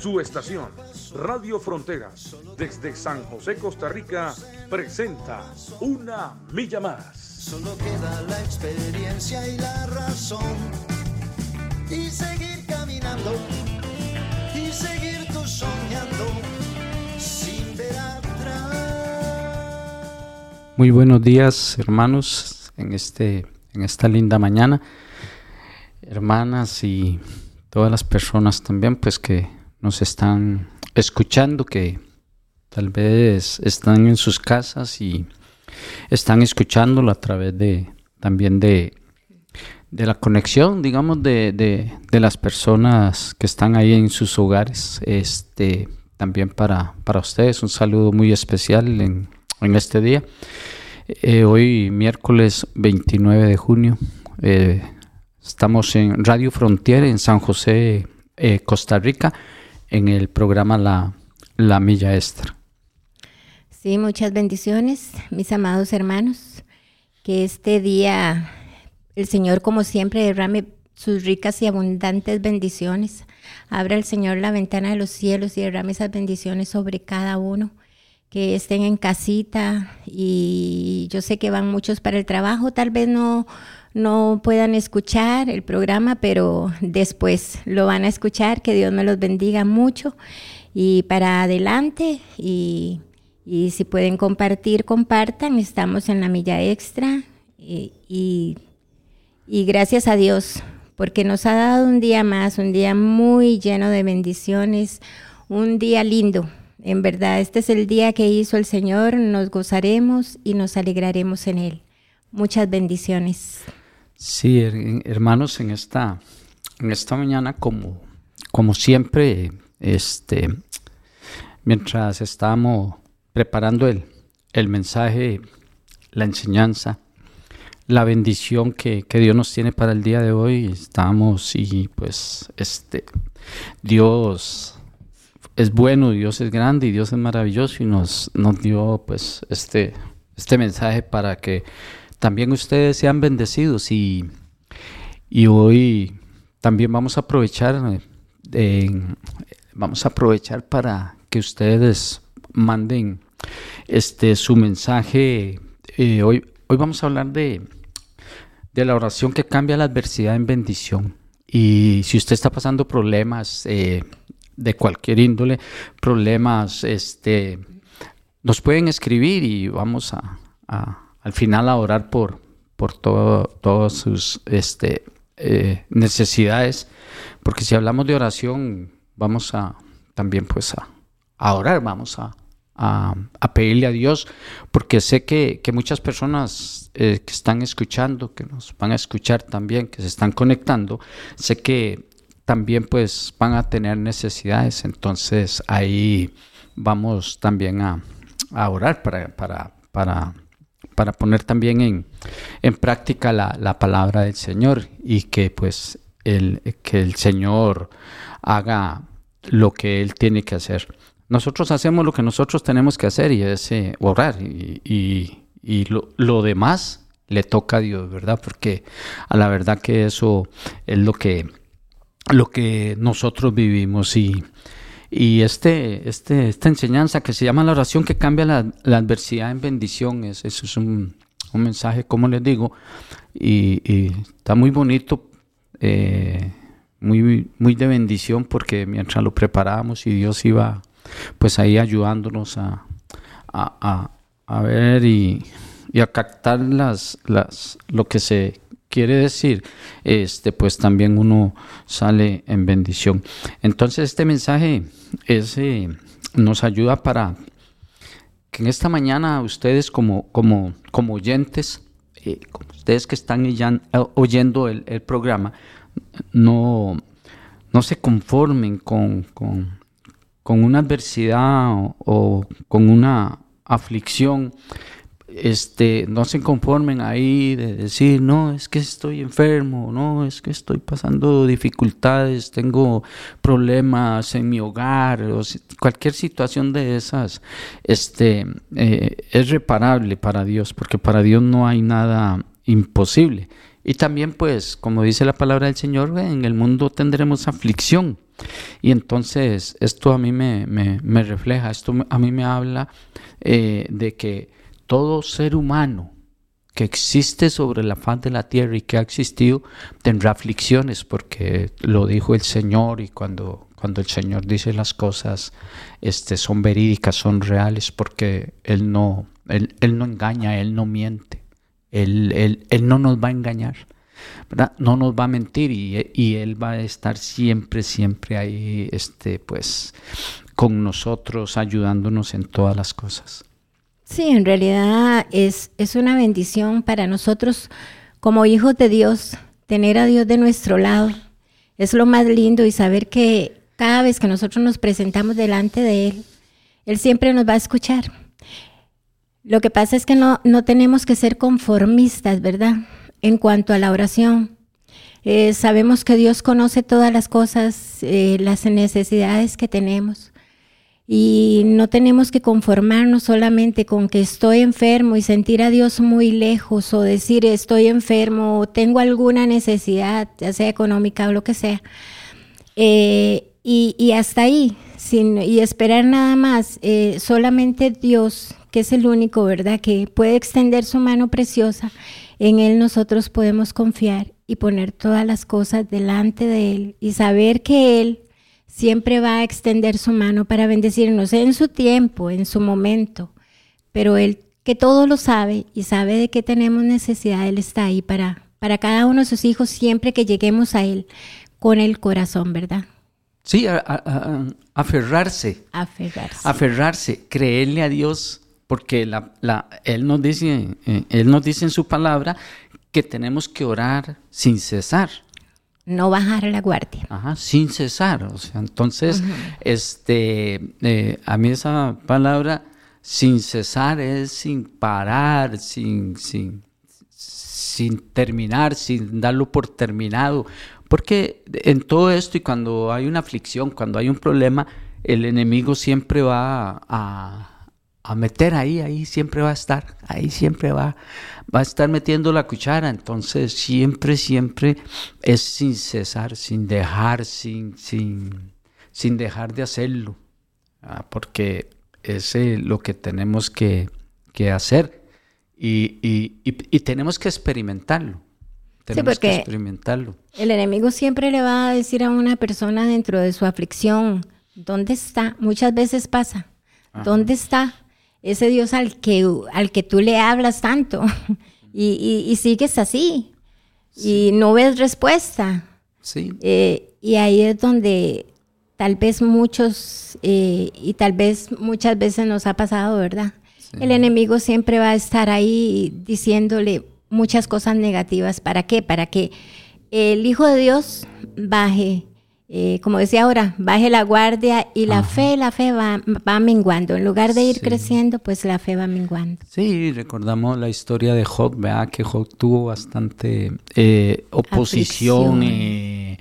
Su estación, Radio Fronteras, desde San José, Costa Rica, presenta Una Milla Más. Solo queda la experiencia y la razón. Y seguir caminando. Y seguir tú soñando. Sin ver atrás. Muy buenos días, hermanos, en, este, en esta linda mañana. Hermanas y todas las personas también, pues que nos están escuchando, que tal vez están en sus casas y están escuchándolo a través de también de, de la conexión, digamos, de, de, de, las personas que están ahí en sus hogares. Este, también para, para ustedes un saludo muy especial en, en este día. Eh, hoy miércoles 29 de junio eh, estamos en Radio Frontier en San José, eh, Costa Rica en el programa La, La Milla Extra. Sí, muchas bendiciones, mis amados hermanos. Que este día el Señor, como siempre, derrame sus ricas y abundantes bendiciones. Abra el Señor la ventana de los cielos y derrame esas bendiciones sobre cada uno. Que estén en casita y yo sé que van muchos para el trabajo, tal vez no, no puedan escuchar el programa, pero después lo van a escuchar. Que Dios me los bendiga mucho y para adelante. Y, si pueden compartir, compartan. Estamos en la milla extra y, y gracias a Dios porque nos ha dado un día más, un día muy lleno de bendiciones, un día lindo. En verdad, este es el día que hizo el Señor, nos gozaremos y nos alegraremos en Él. Muchas bendiciones. Sí, hermanos, en esta, en esta mañana, como, como siempre, este, mientras estábamos preparando el, el mensaje, la enseñanza, la bendición que, que, Dios nos tiene para el día de hoy, estamos y pues este, Dios es bueno, Dios es grande y Dios es maravilloso y nos, nos dio pues este, este mensaje para que también ustedes sean bendecidos y, y hoy también vamos a aprovechar, eh, vamos a aprovechar para que ustedes manden este su mensaje. Eh, hoy, hoy vamos a hablar de, de la oración que cambia la adversidad en bendición. Y si usted está pasando problemas eh, de cualquier índole, problemas, este, nos pueden escribir y vamos a, a al final a orar por, por todas sus este, eh, necesidades, porque si hablamos de oración, vamos a también pues a, orar, vamos a, a, a, pedirle a Dios, porque sé que, que muchas personas eh, que están escuchando, que nos van a escuchar también, que se están conectando, sé que también pues van a tener necesidades, entonces ahí vamos también a, a orar para, para, para para poner también en, en práctica la, la, palabra del Señor y que pues el, que el Señor haga lo que Él tiene que hacer. Nosotros hacemos lo que nosotros tenemos que hacer y es eh, orar y, y, y lo, lo, demás le toca a Dios, ¿verdad? Porque a la verdad que eso es lo que, lo que nosotros vivimos y, y este, este, esta enseñanza que se llama la oración que cambia la, adversidad en bendición, es, eso es un, un, mensaje, como les digo, y, y está muy bonito, eh, muy, muy de bendición, porque mientras lo preparábamos y Dios iba pues ahí ayudándonos a, a, a, a ver y, y, a captar las, las, lo que se quiere decir, este, pues también uno sale en bendición. Entonces este mensaje es, eh, nos ayuda para que en esta mañana ustedes como, como, como oyentes, eh, ustedes que están ya, oyendo el, programa, no, no se conformen con, con, con una adversidad o con una aflicción este, no se conformen ahí de decir, no, es que estoy enfermo, no, es que estoy pasando dificultades, tengo problemas en mi hogar, o cualquier situación de esas este, eh, es reparable para Dios, porque para Dios no hay nada imposible. Y también, pues, como dice la palabra del Señor, en el mundo tendremos aflicción. Y entonces esto a mí me, me, refleja, esto a mí me habla eh, de que todo ser humano que existe sobre la faz de la tierra y que ha existido tendrá aflicciones, porque lo dijo el Señor y cuando, cuando el Señor dice las cosas este, son verídicas, son reales, porque Él no, él, él no engaña, Él no miente, él, él, él no nos va a engañar. No nos va a mentir y, Él va a estar siempre, siempre ahí, este, pues, con nosotros, ayudándonos en todas las cosas. Sí, en realidad es, es una bendición para nosotros como hijos de Dios, tener a Dios de nuestro lado. Es lo más lindo y saber que cada vez que nosotros nos presentamos delante de Él, Él siempre nos va a escuchar. Lo que pasa es que no, no tenemos que ser conformistas, ¿verdad? En cuanto a la oración. Eh, sabemos que Dios conoce todas las cosas, eh, las necesidades que tenemos. Y no tenemos que conformarnos solamente con que estoy enfermo y sentir a Dios muy lejos o decir estoy enfermo o tengo alguna necesidad, ya sea económica o lo que sea. Eh, y, hasta ahí, sin, y esperar nada más. Eh, solamente Dios, que es el único, ¿verdad?, que puede extender su mano preciosa. En Él nosotros podemos confiar y poner todas las cosas delante de Él y saber que Él siempre va a extender su mano para bendecirnos en su tiempo, en su momento. Pero Él, que todo lo sabe y sabe de qué tenemos necesidad, Él está ahí para, para cada uno de sus hijos siempre que lleguemos a Él con el corazón, ¿verdad? Sí, aferrarse. Aferrarse. Aferrarse, creerle a Dios, porque la, la, él, nos dice, eh, él nos dice en su palabra que tenemos que orar sin cesar no bajar la guardia. Ajá, sin cesar. O sea, entonces, este, eh, a mí esa palabra sin cesar es sin parar, sin, sin, sin terminar, sin darlo por terminado. Porque en todo esto y cuando hay una aflicción, cuando hay un problema, el enemigo siempre va a a meter ahí, ahí siempre va a estar, ahí siempre va, va a estar metiendo la cuchara. Entonces siempre, siempre es sin cesar, sin dejar, sin, sin, sin dejar de hacerlo, ah, porque es lo que tenemos que, hacer y, y, tenemos que experimentarlo. Tenemos que experimentarlo. El enemigo siempre le va a decir a una persona dentro de su aflicción, ¿dónde está? Muchas veces pasa, ¿dónde está? Ese Dios al que, al que tú le hablas tanto y, sigues así y no ves respuesta. Sí. Eh, y ahí es donde tal vez muchos eh, y tal vez muchas veces nos ha pasado, ¿verdad? El enemigo siempre va a estar ahí diciéndole muchas cosas negativas. ¿Para qué? Para que el Hijo de Dios baje eh, como decía ahora, baje la guardia y la fe, la fe va, va, menguando. En lugar de ir creciendo, pues la fe va menguando. Sí, recordamos la historia de Job, ¿verdad? Que Job tuvo bastante eh, oposición eh,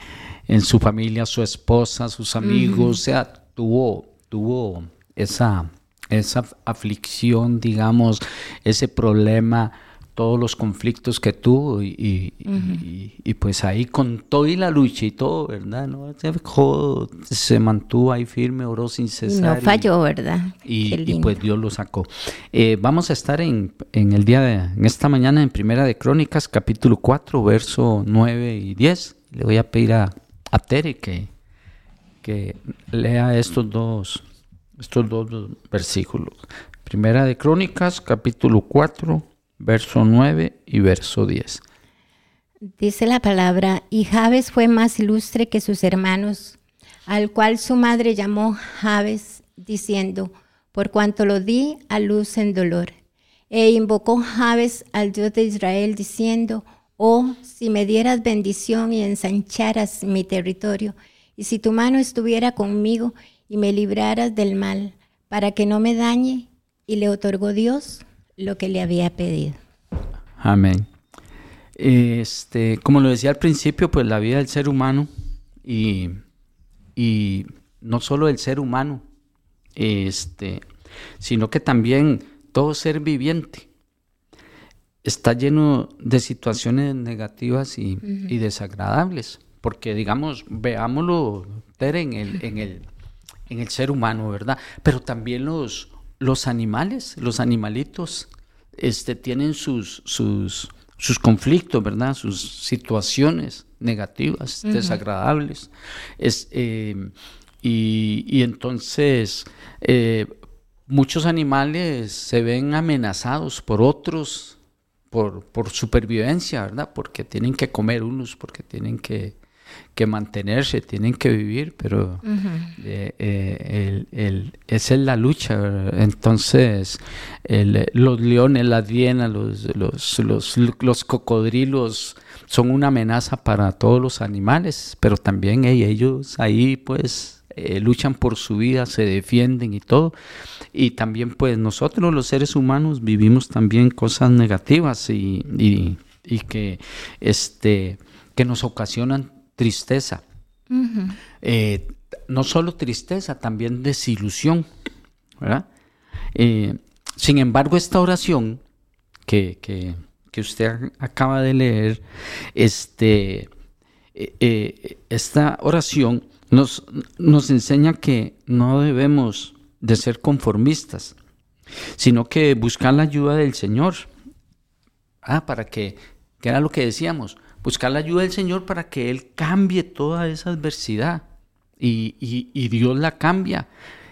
en su familia, su esposa, sus amigos, o sea, tuvo, tuvo esa, esa aflicción, digamos, ese problema todos los conflictos que tuvo y, y, pues ahí con todo y la lucha y todo, ¿verdad? ¿No? Se, mantuvo ahí firme, oró sin cesar. No falló, ¿verdad? Y, pues Dios lo sacó. Eh, vamos a estar en, en, el día de, en esta mañana en Primera de Crónicas, capítulo 4, verso 9 y 10. Le voy a pedir a, a Tere que, que lea estos dos, estos dos versículos. Primera de Crónicas, capítulo 4 verso 9 y verso 10. Dice la palabra, y Jabes fue más ilustre que sus hermanos, al cual su madre llamó Jabes, diciendo, por cuanto lo di a luz en dolor. E invocó Jabes al Dios de Israel, diciendo, oh, si me dieras bendición y ensancharas mi territorio, y si tu mano estuviera conmigo y me libraras del mal, para que no me dañe, y le otorgó Dios lo que le había pedido. Amén. Este, como lo decía al principio, pues la vida del ser humano y, y no solo del ser humano, este, sino que también todo ser viviente está lleno de situaciones negativas y, desagradables. Porque, digamos, veámoslo, en el, en, el, en el ser humano, ¿verdad? Pero también los, los animales, los animalitos, este, tienen sus, sus, sus conflictos, ¿verdad? Sus situaciones negativas, desagradables. Es, eh, y, entonces eh, muchos animales se ven amenazados por otros, por, por supervivencia, ¿verdad? Porque tienen que comer unos, porque tienen que, que mantenerse, tienen que vivir, pero eh, eh, el, esa es la lucha. Entonces, los leones, las hienas, los, los, los, cocodrilos son una amenaza para todos los animales, pero también ellos ahí pues eh, luchan por su vida, se defienden y todo. Y también pues nosotros los seres humanos vivimos también cosas negativas y, y, y que, este, que nos ocasionan tristeza. Eh, no solo tristeza, también desilusión. Eh, sin embargo, esta oración que, que, usted acaba de leer, este, eh, esta oración nos, nos enseña que no debemos de ser conformistas, sino que buscar la ayuda del Señor. Ah, para que, que era lo que decíamos, buscar la ayuda del Señor para que Él cambie toda esa adversidad. Y, Dios la cambia.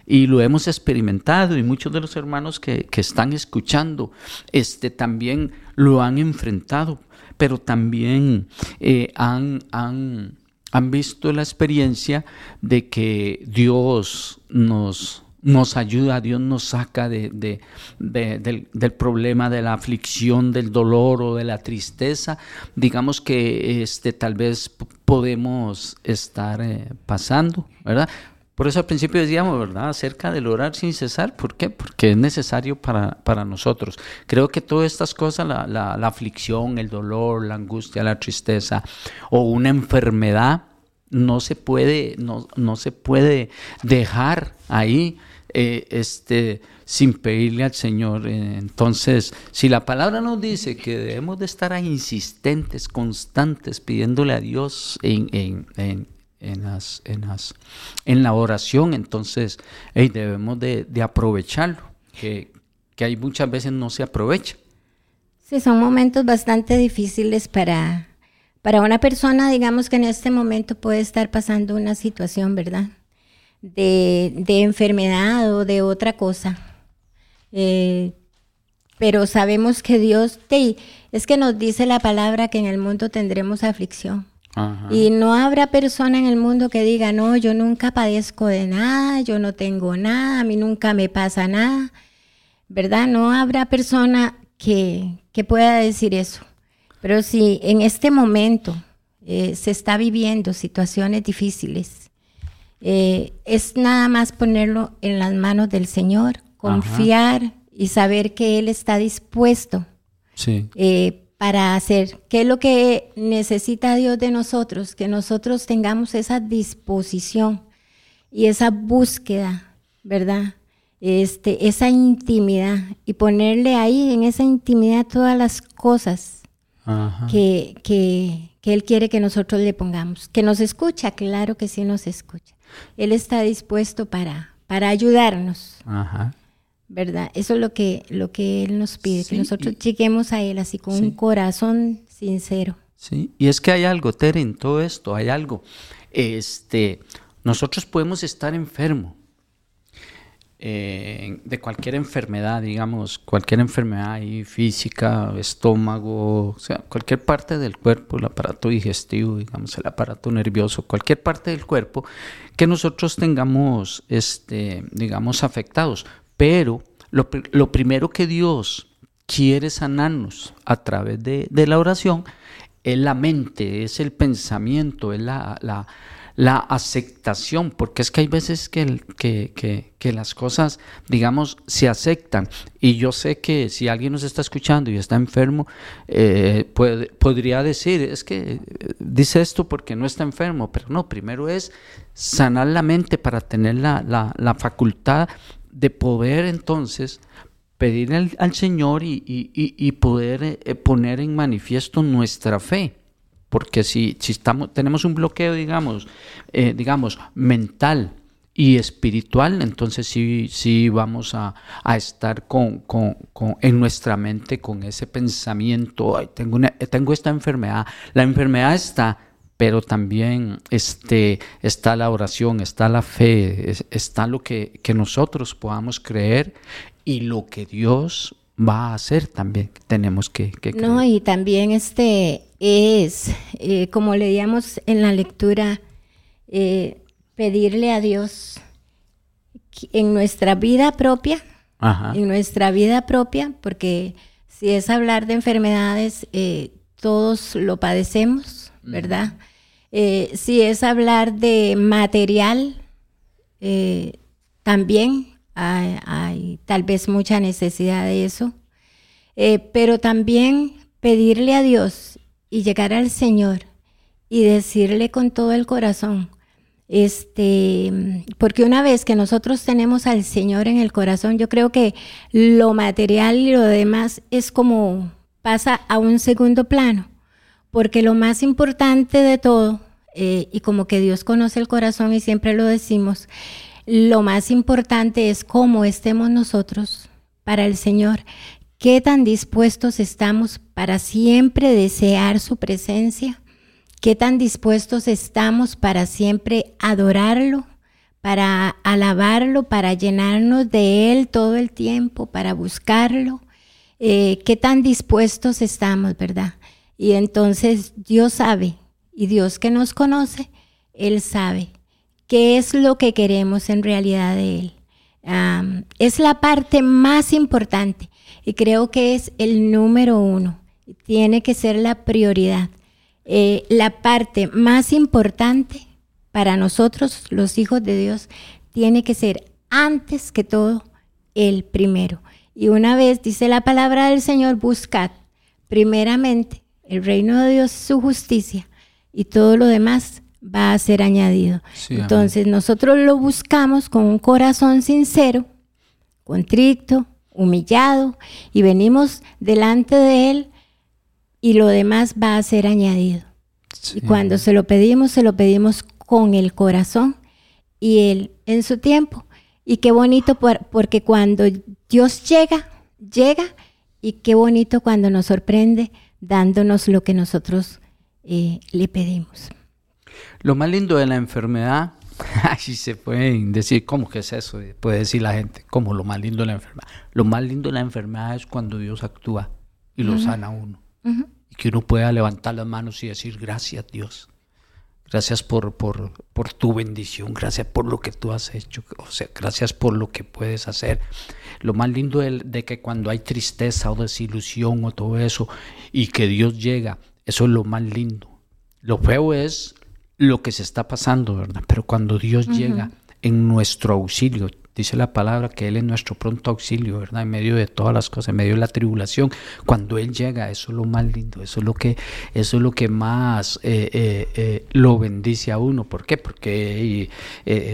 Y lo hemos experimentado y muchos de los hermanos que, están escuchando este, también lo han enfrentado, pero también eh, han, han, han visto la experiencia de que Dios nos, nos ayuda, Dios nos saca de, del, problema de la aflicción, del dolor o de la tristeza, digamos que este, tal vez podemos estar eh, pasando, ¿verdad? Por eso al principio decíamos, ¿verdad?, acerca del orar sin cesar. ¿Por qué? Porque es necesario para, para nosotros. Creo que todas estas cosas, la, la, aflicción, el dolor, la angustia, la tristeza o una enfermedad, no se puede, no, no se puede dejar ahí eh, este, sin pedirle al Señor. Eh, entonces, si la palabra nos dice que debemos de estar insistentes, constantes, pidiéndole a Dios en, en, en, en, las, las, la oración, entonces debemos de, aprovecharlo, que, que hay muchas veces no se aprovecha. Sí, son momentos bastante difíciles para, para una persona, digamos que en este momento puede estar pasando una situación, ¿verdad? De, enfermedad o de otra cosa. Eh, pero sabemos que Dios, te, es que nos dice la palabra que en el mundo tendremos aflicción. Y no habrá persona en el mundo que diga, no, yo nunca padezco de nada, yo no tengo nada, a mí nunca me pasa nada, ¿verdad? No habrá persona que, que pueda decir eso. Pero si en este momento eh, se está viviendo situaciones difíciles, eh, es nada más ponerlo en las manos del Señor, confiar y saber que Él está dispuesto eh, para hacer. ¿Qué es lo que necesita Dios de nosotros? Que nosotros tengamos esa disposición y esa búsqueda, ¿verdad? Este, esa intimidad y ponerle ahí en esa intimidad todas las cosas que, que, que Él quiere que nosotros le pongamos. Que nos escucha, claro que sí nos escucha. Él está dispuesto para, para ayudarnos. ¿Verdad? Eso es lo que, lo que Él nos pide, que nosotros lleguemos a Él así con un corazón sincero. Sí, y es que hay algo, Tere, en todo esto, hay algo. Este, nosotros podemos estar enfermos, eh, de cualquier enfermedad, digamos, cualquier enfermedad física, estómago, o sea, cualquier parte del cuerpo, el aparato digestivo, digamos, el aparato nervioso, cualquier parte del cuerpo que nosotros tengamos, este, digamos, afectados. Pero lo, lo primero que Dios quiere sanarnos a través de, de, la oración es la mente, es el pensamiento, es la la aceptación, porque es que hay veces que, que, que, las cosas, digamos, se aceptan. Y yo sé que si alguien nos está escuchando y está enfermo, eh, puede, podría decir, es que eh, dice esto porque no está enfermo, pero no, primero es sanar la mente para tener la, la, la facultad de poder entonces pedir al, Señor y, y, y poder eh, poner en manifiesto nuestra fe. Porque si, si estamos, tenemos un bloqueo, digamos, eh, digamos, mental y espiritual, entonces sí, sí vamos a, estar con, con, en nuestra mente con ese pensamiento, tengo, tengo esta enfermedad. La enfermedad está, pero también este, está la oración, está la fe, está lo que, que nosotros podamos creer y lo que Dios va a hacer también tenemos que, creer. No, y también este es, eh, como leíamos en la lectura, eh, pedirle a Dios en nuestra vida propia, en nuestra vida propia, porque si es hablar de enfermedades, eh, todos lo padecemos, ¿verdad? si es hablar de material, también hay, tal vez mucha necesidad de eso, pero también pedirle a Dios y llegar al Señor y decirle con todo el corazón, este, porque una vez que nosotros tenemos al Señor en el corazón, yo creo que lo material y lo demás es como pasa a un segundo plano, porque lo más importante de todo, eh, y como que Dios conoce el corazón y siempre lo decimos, lo más importante es cómo estemos nosotros para el Señor, qué tan dispuestos estamos para siempre desear su presencia, qué tan dispuestos estamos para siempre adorarlo, para alabarlo, para llenarnos de Él todo el tiempo, para buscarlo, eh, qué tan dispuestos estamos, ¿verdad? Y entonces Dios sabe, y Dios que nos conoce, Él sabe qué es lo que queremos en realidad de Él. es la parte más importante y creo que es el número uno. Tiene que ser la prioridad. Eh, la parte más importante para nosotros, los hijos de Dios, tiene que ser antes que todo el primero. Y una vez dice la palabra del Señor, buscad primeramente el reino de Dios, su justicia y todo lo demás va a ser añadido. Entonces nosotros lo buscamos con un corazón sincero, contrito, humillado, y venimos delante de Él y lo demás va a ser añadido. Y cuando se lo pedimos, se lo pedimos con el corazón y Él en su tiempo. Y qué bonito porque cuando Dios llega, llega, y qué bonito cuando nos sorprende dándonos lo que nosotros eh, le pedimos. Lo más lindo de la enfermedad, así se puede decir, ¿cómo que es eso? Puede decir la gente, ¿cómo lo más lindo de la enfermedad? Lo más lindo de la enfermedad es cuando Dios actúa y lo sana a uno. Y que uno pueda levantar las manos y decir, gracias Dios. Gracias por, por, por, tu bendición, gracias por lo que tú has hecho, o sea, gracias por lo que puedes hacer. Lo más lindo de, de que cuando hay tristeza o desilusión o todo eso y que Dios llega, eso es lo más lindo. Lo feo es lo que se está pasando, ¿verdad? Pero cuando Dios llega en nuestro auxilio, dice la palabra que Él es nuestro pronto auxilio, ¿verdad? En medio de todas las cosas, en medio de la tribulación, cuando Él llega, eso es lo más lindo, eso es lo que, eso es lo que más eh, eh, eh, lo bendice a uno. ¿Por qué? Porque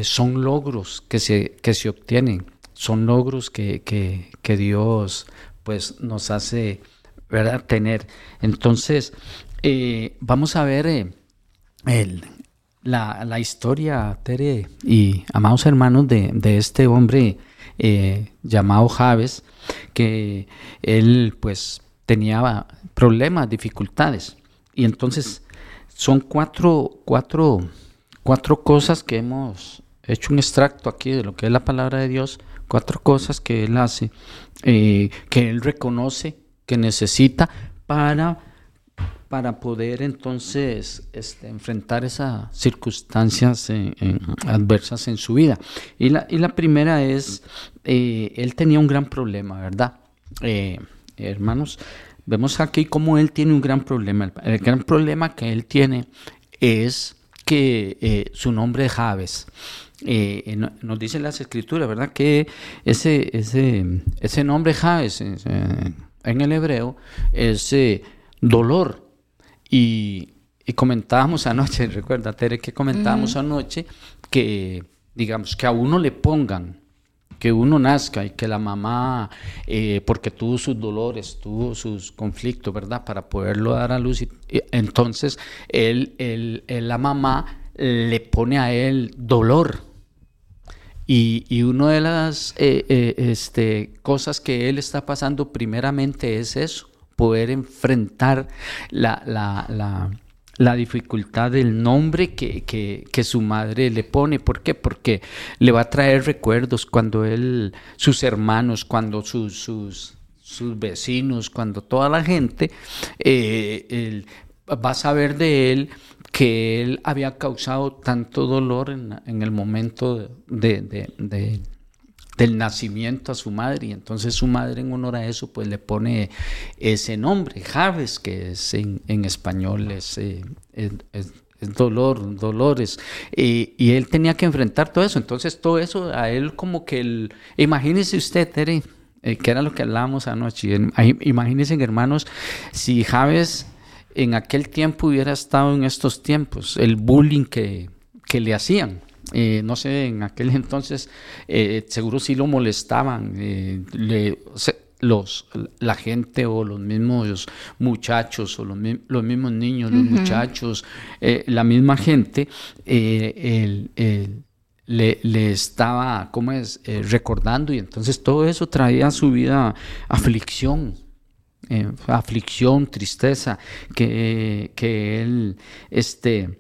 son logros que se, que se obtienen, son logros que, que, que Dios pues nos hace ¿verdad? tener. Entonces, vamos a ver el, la, la, historia, Tere y amados hermanos, de, de este hombre eh, llamado Javes, que él pues tenía problemas, dificultades. Y entonces son cuatro, cuatro, cuatro cosas que hemos hecho un extracto aquí de lo que es la palabra de Dios, cuatro cosas que él hace, eh, que él reconoce que necesita para para poder entonces este, enfrentar esas circunstancias adversas en su vida. Y la, y la primera es, eh, él tenía un gran problema, ¿verdad? Eh, hermanos, vemos aquí cómo él tiene un gran problema. El gran problema que él tiene es que eh, su nombre es Javes. Eh, nos dicen las escrituras, ¿verdad? Que ese, ese, ese nombre Javes en el hebreo es dolor. Y, comentábamos anoche, recuerda, Tere, que comentábamos anoche que, digamos, que a uno le pongan que uno nazca y que la mamá, eh, porque tuvo sus dolores, tuvo sus conflictos, ¿verdad? Para poderlo dar a luz. entonces, él, la mamá le pone a él dolor. Y, y una de las eh, eh, este, cosas que él está pasando primeramente es eso, poder enfrentar la, la la dificultad del nombre que, su madre le pone. ¿Por qué? Porque le va a traer recuerdos cuando él, sus hermanos, cuando sus, sus, sus vecinos, cuando toda la gente eh, va a saber de él que él había causado tanto dolor en, el momento de, del nacimiento a su madre y entonces su madre en honor a eso pues le pone ese nombre, Javes, que es en, español es, eh, es, dolor, dolores, y, él tenía que enfrentar todo eso, entonces todo eso a él como que, el, imagínese usted, Tere, eh, que era lo que hablábamos anoche, imagínense hermanos, si Javes en aquel tiempo hubiera estado en estos tiempos, el bullying que, que le hacían, eh, no sé, en aquel entonces eh, seguro sí lo molestaban, eh, los, la gente o los mismos muchachos o los, mismos niños, los muchachos, la misma gente, le, estaba, ¿cómo es?, recordando y entonces todo eso traía a su vida aflicción. aflicción, tristeza, que, que él, este,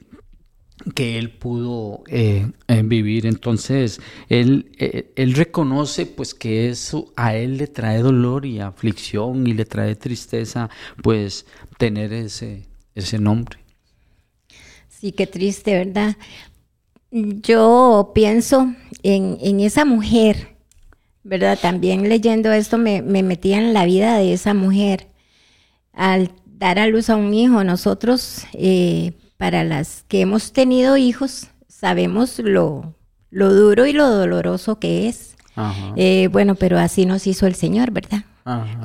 que él pudo eh, vivir. Entonces, él, eh, él reconoce pues que eso a él le trae dolor y aflicción y le trae tristeza, pues tener ese, ese nombre. Sí, qué triste, ¿verdad? Yo pienso en, esa mujer, ¿verdad? También leyendo esto me, me metía en la vida de esa mujer. Al dar a luz a un hijo, nosotros eh, para las que hemos tenido hijos, sabemos lo, lo duro y lo doloroso que es. Eh, bueno, pero así nos hizo el Señor, ¿verdad?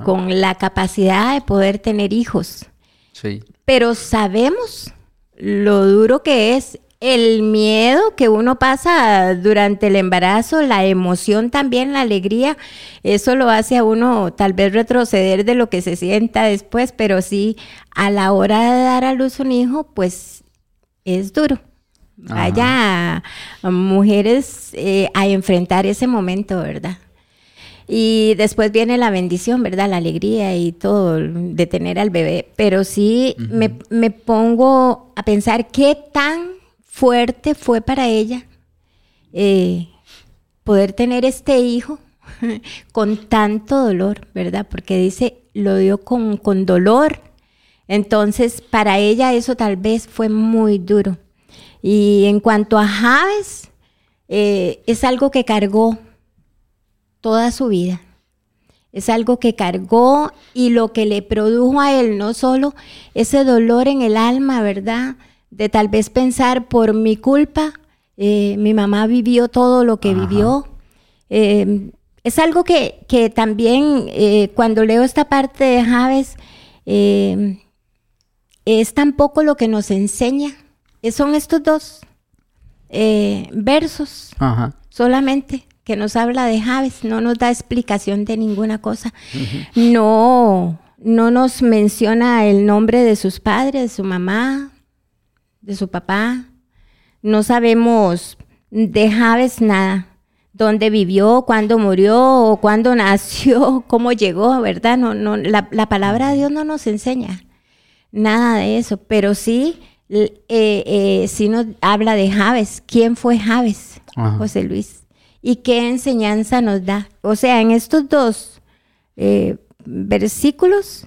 Con la capacidad de poder tener hijos. Sí. Pero sabemos lo duro que es el miedo que uno pasa durante el embarazo, la emoción también, la alegría, eso lo hace a uno tal vez retroceder de lo que se sienta después, pero sí a la hora de dar a luz un hijo, pues es duro. Vaya mujeres eh, a enfrentar ese momento, ¿verdad? Y después viene la bendición, ¿verdad? La alegría y todo de tener al bebé. Pero sí me, pongo a pensar qué tan fuerte fue para ella eh, poder tener este hijo con tanto dolor, ¿verdad? Porque dice, lo dio con, con dolor entonces, para ella eso tal vez fue muy duro. Y en cuanto a Javes, eh, es algo que cargó toda su vida. Es algo que cargó y lo que le produjo a él, no solo ese dolor en el alma, ¿verdad? De tal vez pensar por mi culpa, eh, mi mamá vivió todo lo que vivió. Eh, es algo que, que también cuando leo esta parte de Javes, es tampoco lo que nos enseña. Eh, son estos dos eh, versos solamente que nos habla de Javes, no nos da explicación de ninguna cosa. No, no nos menciona el nombre de sus padres, de su mamá, de su papá. No sabemos de Javes nada. Dónde vivió, cuándo murió, cuándo nació, cómo llegó, ¿verdad? No, no, la, la palabra de Dios no nos enseña nada de eso, pero sí, eh, eh, sí nos habla de Javes. ¿Quién fue Javes? José Luis. ¿Y qué enseñanza nos da? O sea, en estos dos eh, versículos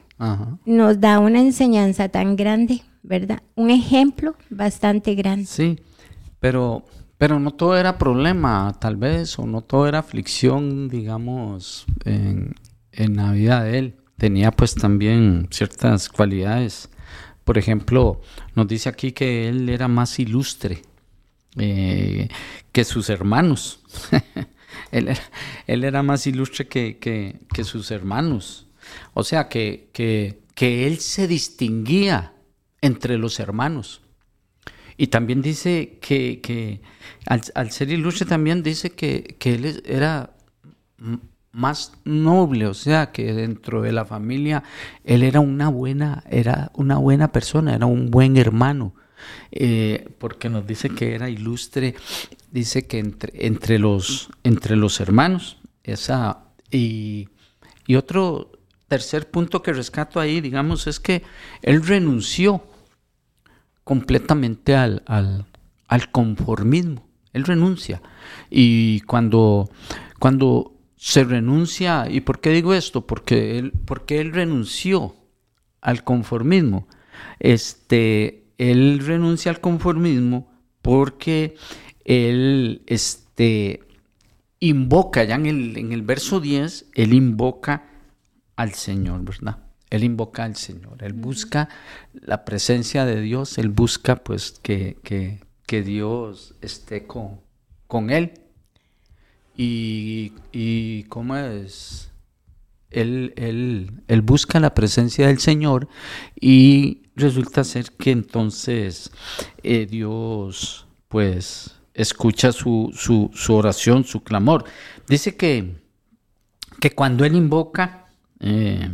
nos da una enseñanza tan grande, ¿verdad? Un ejemplo bastante grande. Sí, pero, pero no todo era problema, tal vez, o no todo era aflicción, digamos, en, en la vida de él. Tenía pues también ciertas cualidades por ejemplo, nos dice aquí que él era más ilustre eh, que sus hermanos. él, era, más ilustre que, sus hermanos. O sea, que, que, él se distinguía entre los hermanos. Y también dice que, al, ser ilustre también dice que, que él era más noble, o sea, que dentro de la familia él era una buena, era una buena persona, era un buen hermano, eh, porque nos dice que era ilustre, dice que entre, entre, los, entre los hermanos, esa, y, y otro tercer punto que rescato ahí, digamos, es que él renunció completamente al, al, al conformismo, él renuncia, y cuando, cuando se renuncia, ¿y por qué digo esto? Porque él, porque él renunció al conformismo. Este, él renuncia al conformismo porque él este, invoca, ya en el, en el verso 10, él invoca al Señor, ¿verdad? Él invoca al Señor, él busca la presencia de Dios, él busca pues que, que, que Dios esté con, con él. Y, y cómo es, él, él, busca la presencia del Señor y resulta ser que entonces eh, Dios pues escucha su, su, oración, su clamor. Dice que, que cuando él invoca, eh,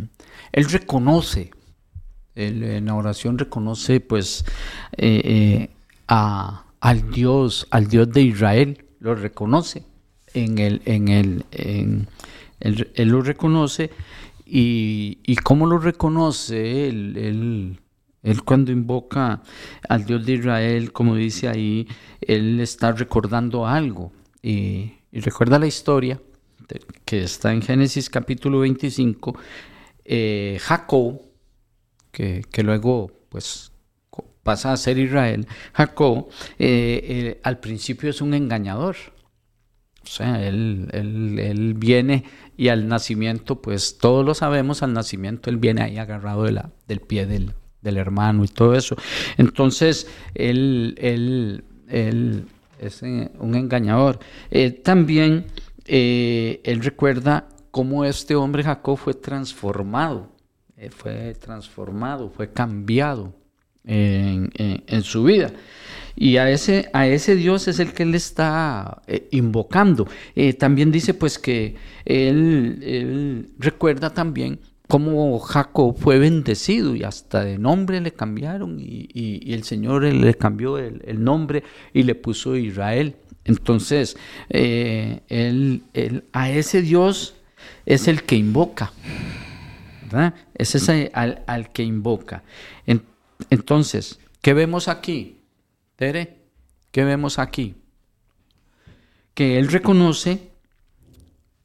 él reconoce, él en la oración reconoce pues eh, a, al Dios, al Dios de Israel, lo reconoce en el, en el, en, él, lo reconoce y, y cómo lo reconoce él, él, cuando invoca al Dios de Israel, como dice ahí, él está recordando algo. Y, recuerda la historia que está en Génesis capítulo 25, eh, Jacob, que, que, luego pues pasa a ser Israel, Jacob eh, eh, al principio es un engañador o sea, él, él, viene y al nacimiento, pues todos lo sabemos, al nacimiento él viene ahí agarrado de la, del pie del, hermano y todo eso. Entonces, él, él, él es eh, un engañador. Eh, también eh, él recuerda cómo este hombre Jacob fue transformado, fue transformado, fue cambiado en, su vida. Y a ese, a ese Dios es el que él está eh, invocando. Eh, también dice pues que él, recuerda también cómo Jacob fue bendecido y hasta de nombre le cambiaron y, el Señor le cambió el, nombre y le puso Israel. Entonces, eh, él, a ese Dios es el que invoca. ¿verdad? Es ese al, al que invoca. entonces, ¿qué vemos aquí? Tere, ¿qué vemos aquí? Que él reconoce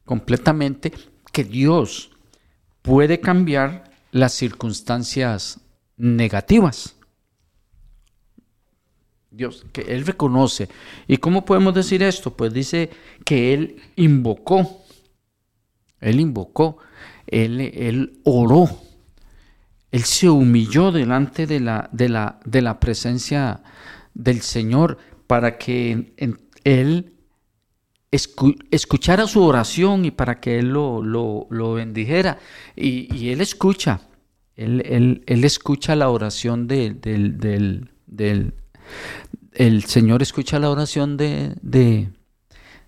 completamente que Dios puede cambiar las circunstancias negativas. Dios, que él reconoce. ¿Y cómo podemos decir esto? Pues dice que él invocó, él invocó, él, él oró, él se humilló delante de la, de la, de la presencia del Señor para que Él escuchara su oración y para que Él lo, lo, bendijera. Y, Él escucha, Él, escucha la oración del, del, el Señor escucha la oración de, de,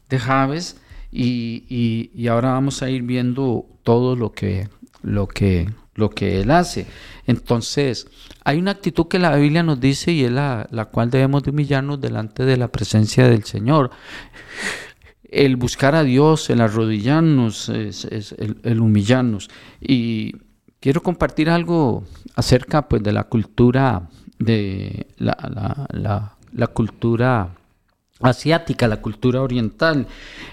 de Javes y, y, ahora vamos a ir viendo todo lo que, lo que, lo que Él hace. Entonces, hay una actitud que la Biblia nos dice y es la, cual debemos de humillarnos delante de la presencia del Señor. El buscar a Dios, el arrodillarnos, es, el, humillarnos. Y quiero compartir algo acerca pues, de la cultura, de la, cultura asiática, la cultura oriental.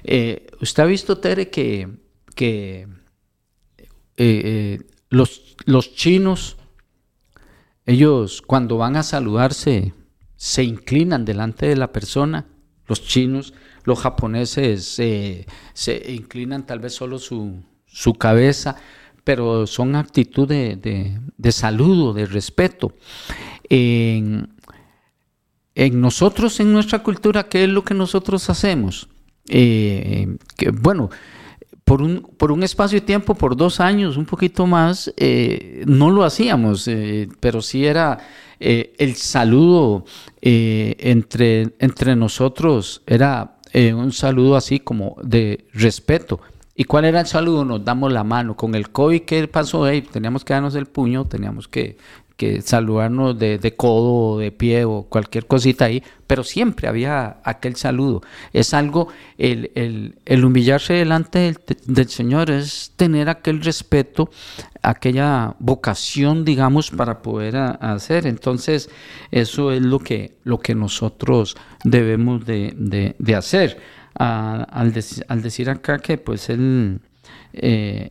Eh, usted ha visto, Tere, que, que eh, eh, los, los chinos ellos cuando van a saludarse se inclinan delante de la persona. Los chinos, los japoneses se inclinan tal vez solo su, su cabeza, pero son actitudes de, saludo, de respeto. En, nosotros, en nuestra cultura, ¿qué es lo que nosotros hacemos? Eh, que, bueno, por un, por un espacio de tiempo, por dos años, un poquito más, eh, no lo hacíamos, eh, pero sí era el saludo entre, entre nosotros, era un saludo así como de respeto. ¿Y cuál era el saludo? Nos damos la mano. Con el COVID, ¿qué pasó? teníamos que darnos el puño, teníamos que, saludarnos de, codo o de pie o cualquier cosita ahí, pero siempre había aquel saludo. Es algo, el, humillarse delante del, Señor es tener aquel respeto, aquella vocación, digamos, para poder hacer. Entonces, eso es lo que, lo que nosotros debemos de, de hacer al, decir acá que pues él, eh,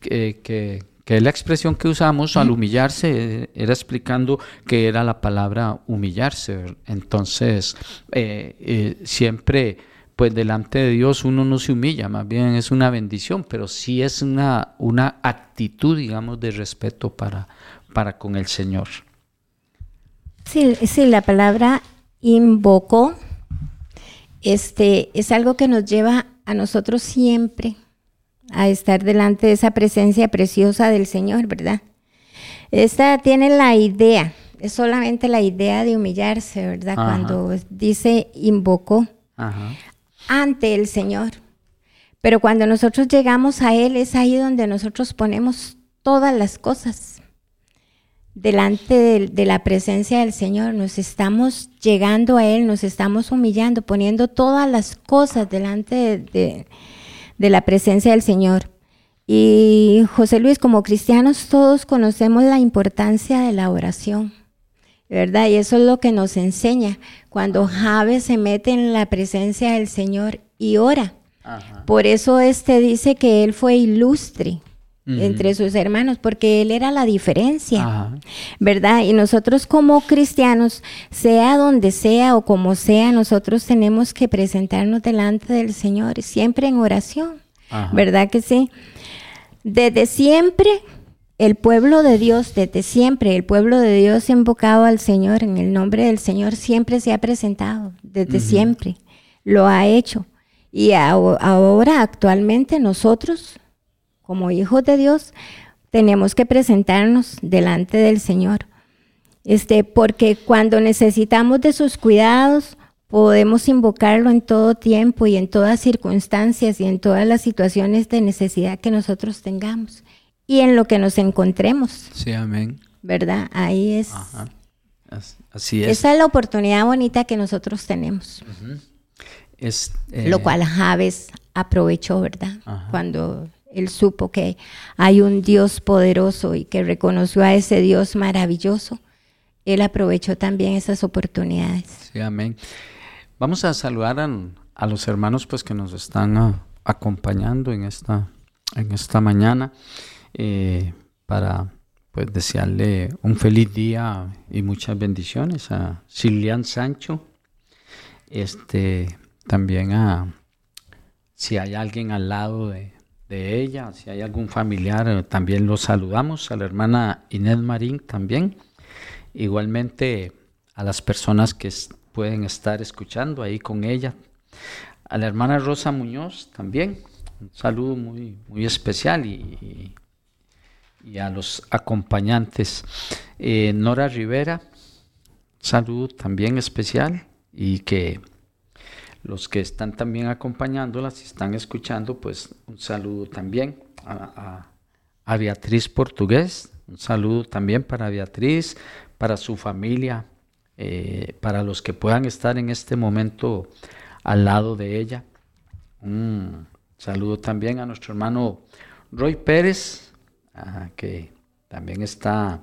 que, la expresión que usamos al humillarse era explicando que era la palabra humillarse. Entonces, eh, eh, siempre, pues delante de Dios uno no se humilla, más bien es una bendición, pero sí es una, una actitud, digamos, de respeto para, para con el Señor. Sí, sí la palabra invoco este, es algo que nos lleva a nosotros siempre a estar delante de esa presencia preciosa del Señor, ¿verdad? Esta tiene la idea, es solamente la idea de humillarse, ¿verdad? Cuando dice invocó ante el Señor. Pero cuando nosotros llegamos a Él, es ahí donde nosotros ponemos todas las cosas delante de, la presencia del Señor, nos estamos llegando a Él, nos estamos humillando, poniendo todas las cosas delante de, la presencia del Señor. Y José Luis, como cristianos todos conocemos la importancia de la oración, ¿verdad? Y eso es lo que nos enseña cuando Javes se mete en la presencia del Señor y ora. Por eso este dice que él fue ilustre, entre sus hermanos, porque él era la diferencia, ¿verdad? Y nosotros como cristianos, sea donde sea o como sea, nosotros tenemos que presentarnos delante del Señor, siempre en oración, ¿verdad que sí? Desde siempre, el pueblo de Dios, desde siempre, el pueblo de Dios invocado al Señor, en el nombre del Señor, siempre se ha presentado, desde siempre, lo ha hecho. Y ahora, actualmente, nosotros como hijos de Dios, tenemos que presentarnos delante del Señor. Este, porque cuando necesitamos de sus cuidados, podemos invocarlo en todo tiempo y en todas circunstancias y en todas las situaciones de necesidad que nosotros tengamos y en lo que nos encontremos. Sí, amén. ¿Verdad? Ahí es. Así es. Esa es la oportunidad bonita que nosotros tenemos. es, lo eh, cual Javes aprovechó, ¿verdad? Cuando él supo que hay un Dios poderoso y que reconoció a ese Dios maravilloso. Él aprovechó también esas oportunidades. Sí, amén. Vamos a saludar a, los hermanos pues que nos están ah, acompañando en esta, en esta mañana eh, para pues desearle un feliz día y muchas bendiciones a Silian Sancho, este también a si hay alguien al lado de, de ella. Si hay algún familiar, eh, también los saludamos. A la hermana Inés Marín también. Igualmente a las personas que pueden estar escuchando ahí con ella. A la hermana Rosa Muñoz también. Un saludo muy, muy especial y, y, a los acompañantes. Eh, Nora Rivera, saludo también especial y que los que están también acompañándolas, y están escuchando, pues un saludo también a, Beatriz Portugués, un saludo también para Beatriz, para su familia, eh, para los que puedan estar en este momento al lado de ella. Un saludo también a nuestro hermano Roy Pérez, que también está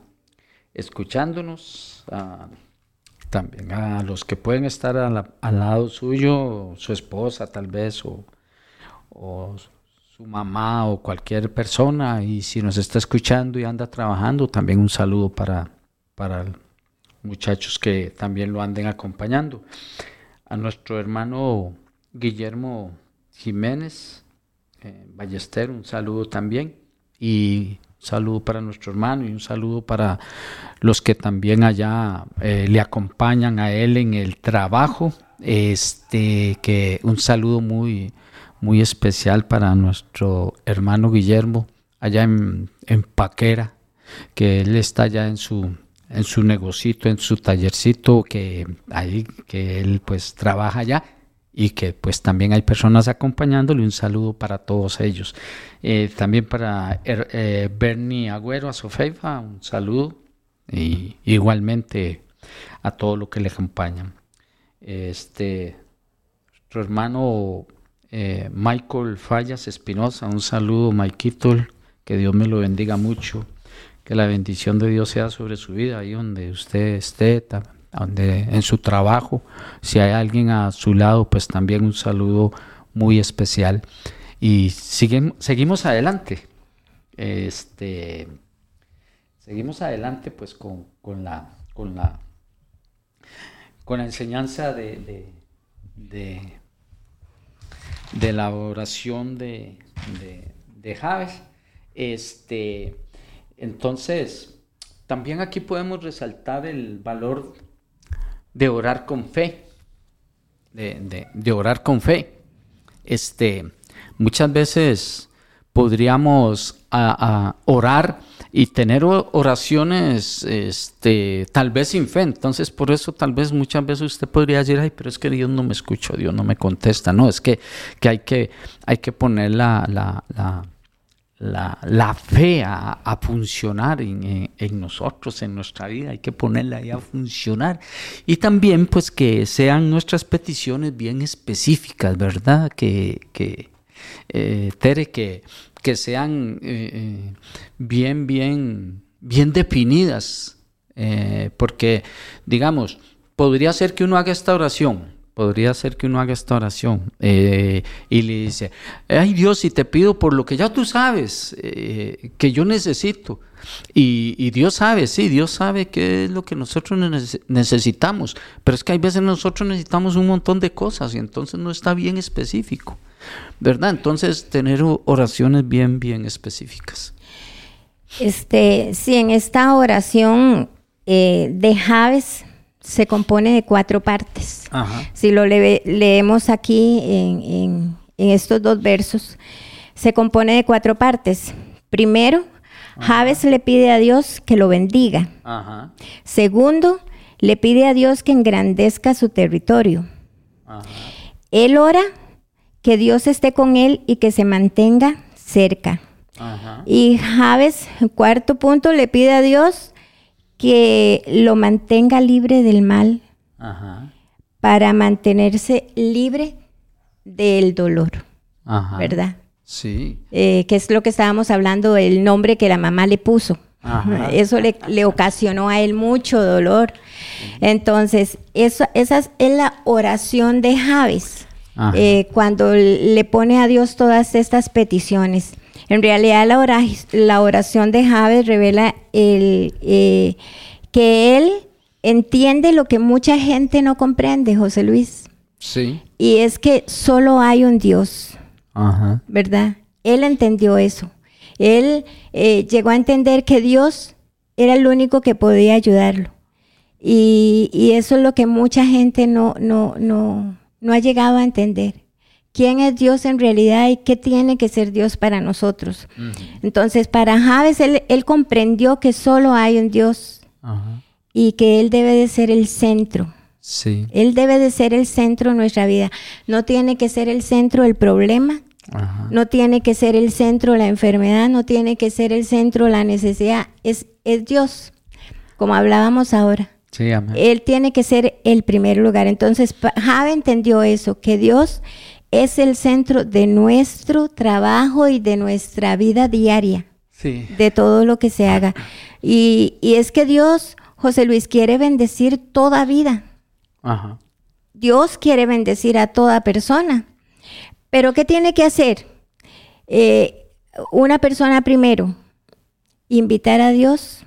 escuchándonos. También a los que pueden estar al lado suyo, su esposa tal vez, o, su mamá o cualquier persona. Y si nos está escuchando y anda trabajando, también un saludo para, para muchachos que también lo anden acompañando. A nuestro hermano Guillermo Jiménez eh, Ballester, un saludo también. Y Saludo para nuestro hermano y un saludo para los que también allá eh, le acompañan a él en el trabajo. Este, que un saludo muy, muy especial para nuestro hermano Guillermo allá en, en Paquera, que él está allá en su en su negocito, en su tallercito que ahí que él pues trabaja allá y que pues también hay personas acompañándole. Un saludo para todos ellos. Eh, también para er, eh, Bernie Agüero, a Sofeifa, un saludo. Y igualmente a todo lo que le acompañan. Este, nuestro hermano eh, Michael Fallas Espinosa, un saludo, Maikito, que Dios me lo bendiga mucho, que la bendición de Dios sea sobre su vida, ahí donde usted esté, en su trabajo, si hay alguien a su lado, pues también un saludo muy especial. Y siguen, seguimos adelante. Este, seguimos adelante pues con, la, con, la, con la enseñanza de, de, de, la oración de, de, Javes. Este, entonces, también aquí podemos resaltar el valor de orar con fe, de, orar con fe. Este, muchas veces podríamos a, orar y tener oraciones este, tal vez sin fe. Entonces, por eso tal vez muchas veces usted podría decir, ay, pero es que Dios no me escucha, Dios no me contesta. No, es que, que, hay, que hay que poner la, la la, fe a, funcionar en, nosotros, en nuestra vida, hay que ponerla ahí a funcionar. Y también pues que sean nuestras peticiones bien específicas, ¿verdad? Que, que eh, Tere, que, que sean eh, eh, bien, bien, bien definidas. porque, digamos, podría ser que uno haga esta oración podría ser que uno haga esta oración eh, y le dice, ay Dios, si te pido por lo que ya tú sabes eh, que yo necesito. Y, Dios sabe, sí, Dios sabe qué es lo que nosotros necesitamos, pero es que hay veces nosotros necesitamos un montón de cosas y entonces no está bien específico, ¿verdad? Entonces tener oraciones bien, bien específicas. Este, sí, en esta oración eh, de Javes, se compone de cuatro partes. Si lo leemos aquí en, estos dos versos, se compone de cuatro partes. Primero, Javes le pide a Dios que lo bendiga. Segundo, le pide a Dios que engrandezca su territorio. Él ora que Dios esté con él y que se mantenga cerca. Y Javes, cuarto punto, le pide a Dios que lo mantenga libre del mal para mantenerse libre del dolor, ¿verdad? Sí. Eh, que es lo que estábamos hablando, el nombre que la mamá le puso. Eso le, ocasionó a él mucho dolor. Entonces, eso, esa es la oración de Javes, eh, cuando le pone a Dios todas estas peticiones. En realidad la oración, de Javes revela el, eh, que él entiende lo que mucha gente no comprende, José Luis. Sí. Y es que solo hay un Dios, Ajá. ¿verdad? Él entendió eso. Él eh, llegó a entender que Dios era el único que podía ayudarlo. Y, y, eso es lo que mucha gente no, no, no, no ha llegado a entender quién es Dios en realidad y qué tiene que ser Dios para nosotros. Entonces, para Javes, él, comprendió que solo hay un Dios y que Él debe de ser el centro. Sí. Él debe de ser el centro de nuestra vida. No tiene que ser el centro el problema, no tiene que ser el centro la enfermedad, no tiene que ser el centro la necesidad. Es, es Dios, como hablábamos ahora. Sí, Él tiene que ser el primer lugar. Entonces, Jave entendió eso, que Dios es el centro de nuestro trabajo y de nuestra vida diaria. De todo lo que se haga. Y, es que Dios, José Luis, quiere bendecir toda vida. Dios quiere bendecir a toda persona. Pero ¿qué tiene que hacer? Eh, una persona primero, invitar a Dios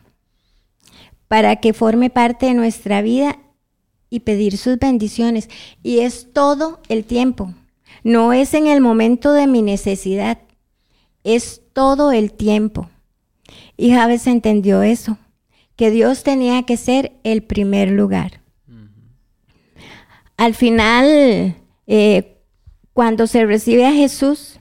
para que forme parte de nuestra vida y pedir sus bendiciones. Y es todo el tiempo. No es en el momento de mi necesidad, es todo el tiempo. Y Javes entendió eso, que Dios tenía que ser el primer lugar. Al final, eh, cuando se recibe a Jesús,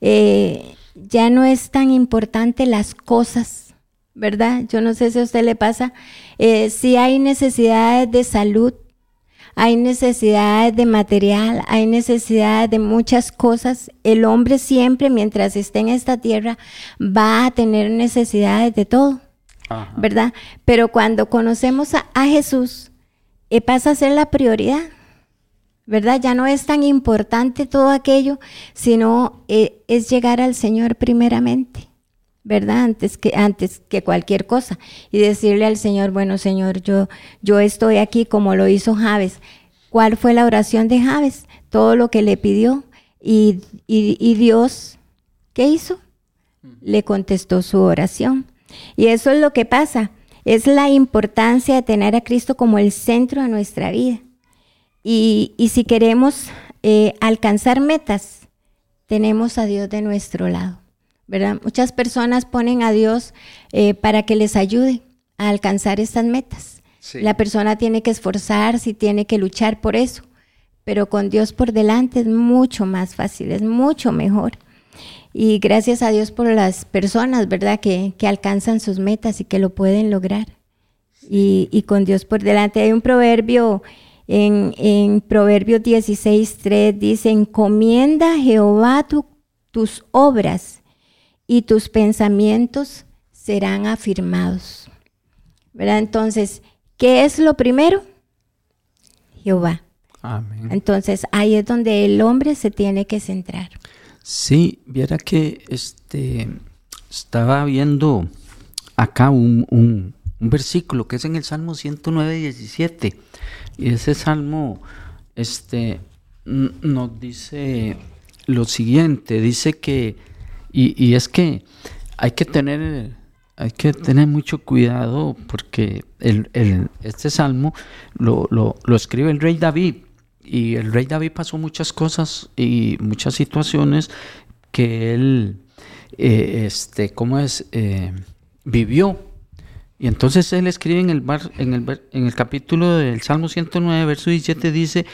eh, ya no es tan importante las cosas, ¿verdad? Yo no sé si a usted le pasa. Eh, si hay necesidades de salud, hay necesidades de material, hay necesidades de muchas cosas. El hombre siempre, mientras esté en esta tierra, va a tener necesidades de todo, ¿verdad? Pero cuando conocemos a, Jesús, eh, pasa a ser la prioridad. ¿verdad? Ya no es tan importante todo aquello, sino eh, es llegar al Señor primeramente, ¿verdad? Antes que, antes que cualquier cosa. Y decirle al Señor, bueno, Señor, yo, yo estoy aquí como lo hizo Javes. ¿Cuál fue la oración de Javes? Todo lo que le pidió. Y, y Dios, ¿qué hizo? Le contestó su oración. Y eso es lo que pasa. Es la importancia de tener a Cristo como el centro de nuestra vida. Y, si queremos eh, alcanzar metas, tenemos a Dios de nuestro lado, ¿verdad? Muchas personas ponen a Dios eh, para que les ayude a alcanzar estas metas. La persona tiene que esforzarse y tiene que luchar por eso, pero con Dios por delante es mucho más fácil, es mucho mejor. Y gracias a Dios por las personas, ¿verdad? Que, alcanzan sus metas y que lo pueden lograr. Y, y con Dios por delante. Hay un proverbio en, en Proverbios 16.3 dice, encomienda a Jehová tus obras y tus pensamientos serán afirmados. ¿Verdad? Entonces, ¿qué es lo primero? Jehová. Amén. Entonces, ahí es donde el hombre se tiene que centrar. Sí, viera que este estaba viendo acá un, un, un versículo que es en el Salmo 109, 17 y ese salmo este, nos dice lo siguiente, dice que, y, es que hay que tener, hay que tener mucho cuidado porque este salmo lo, escribe el rey David. Y el rey David pasó muchas cosas y muchas situaciones que él, eh, este, ¿cómo es? Eh, vivió y entonces él escribe en el, en el, en el capítulo del Salmo 109, verso 17, dice,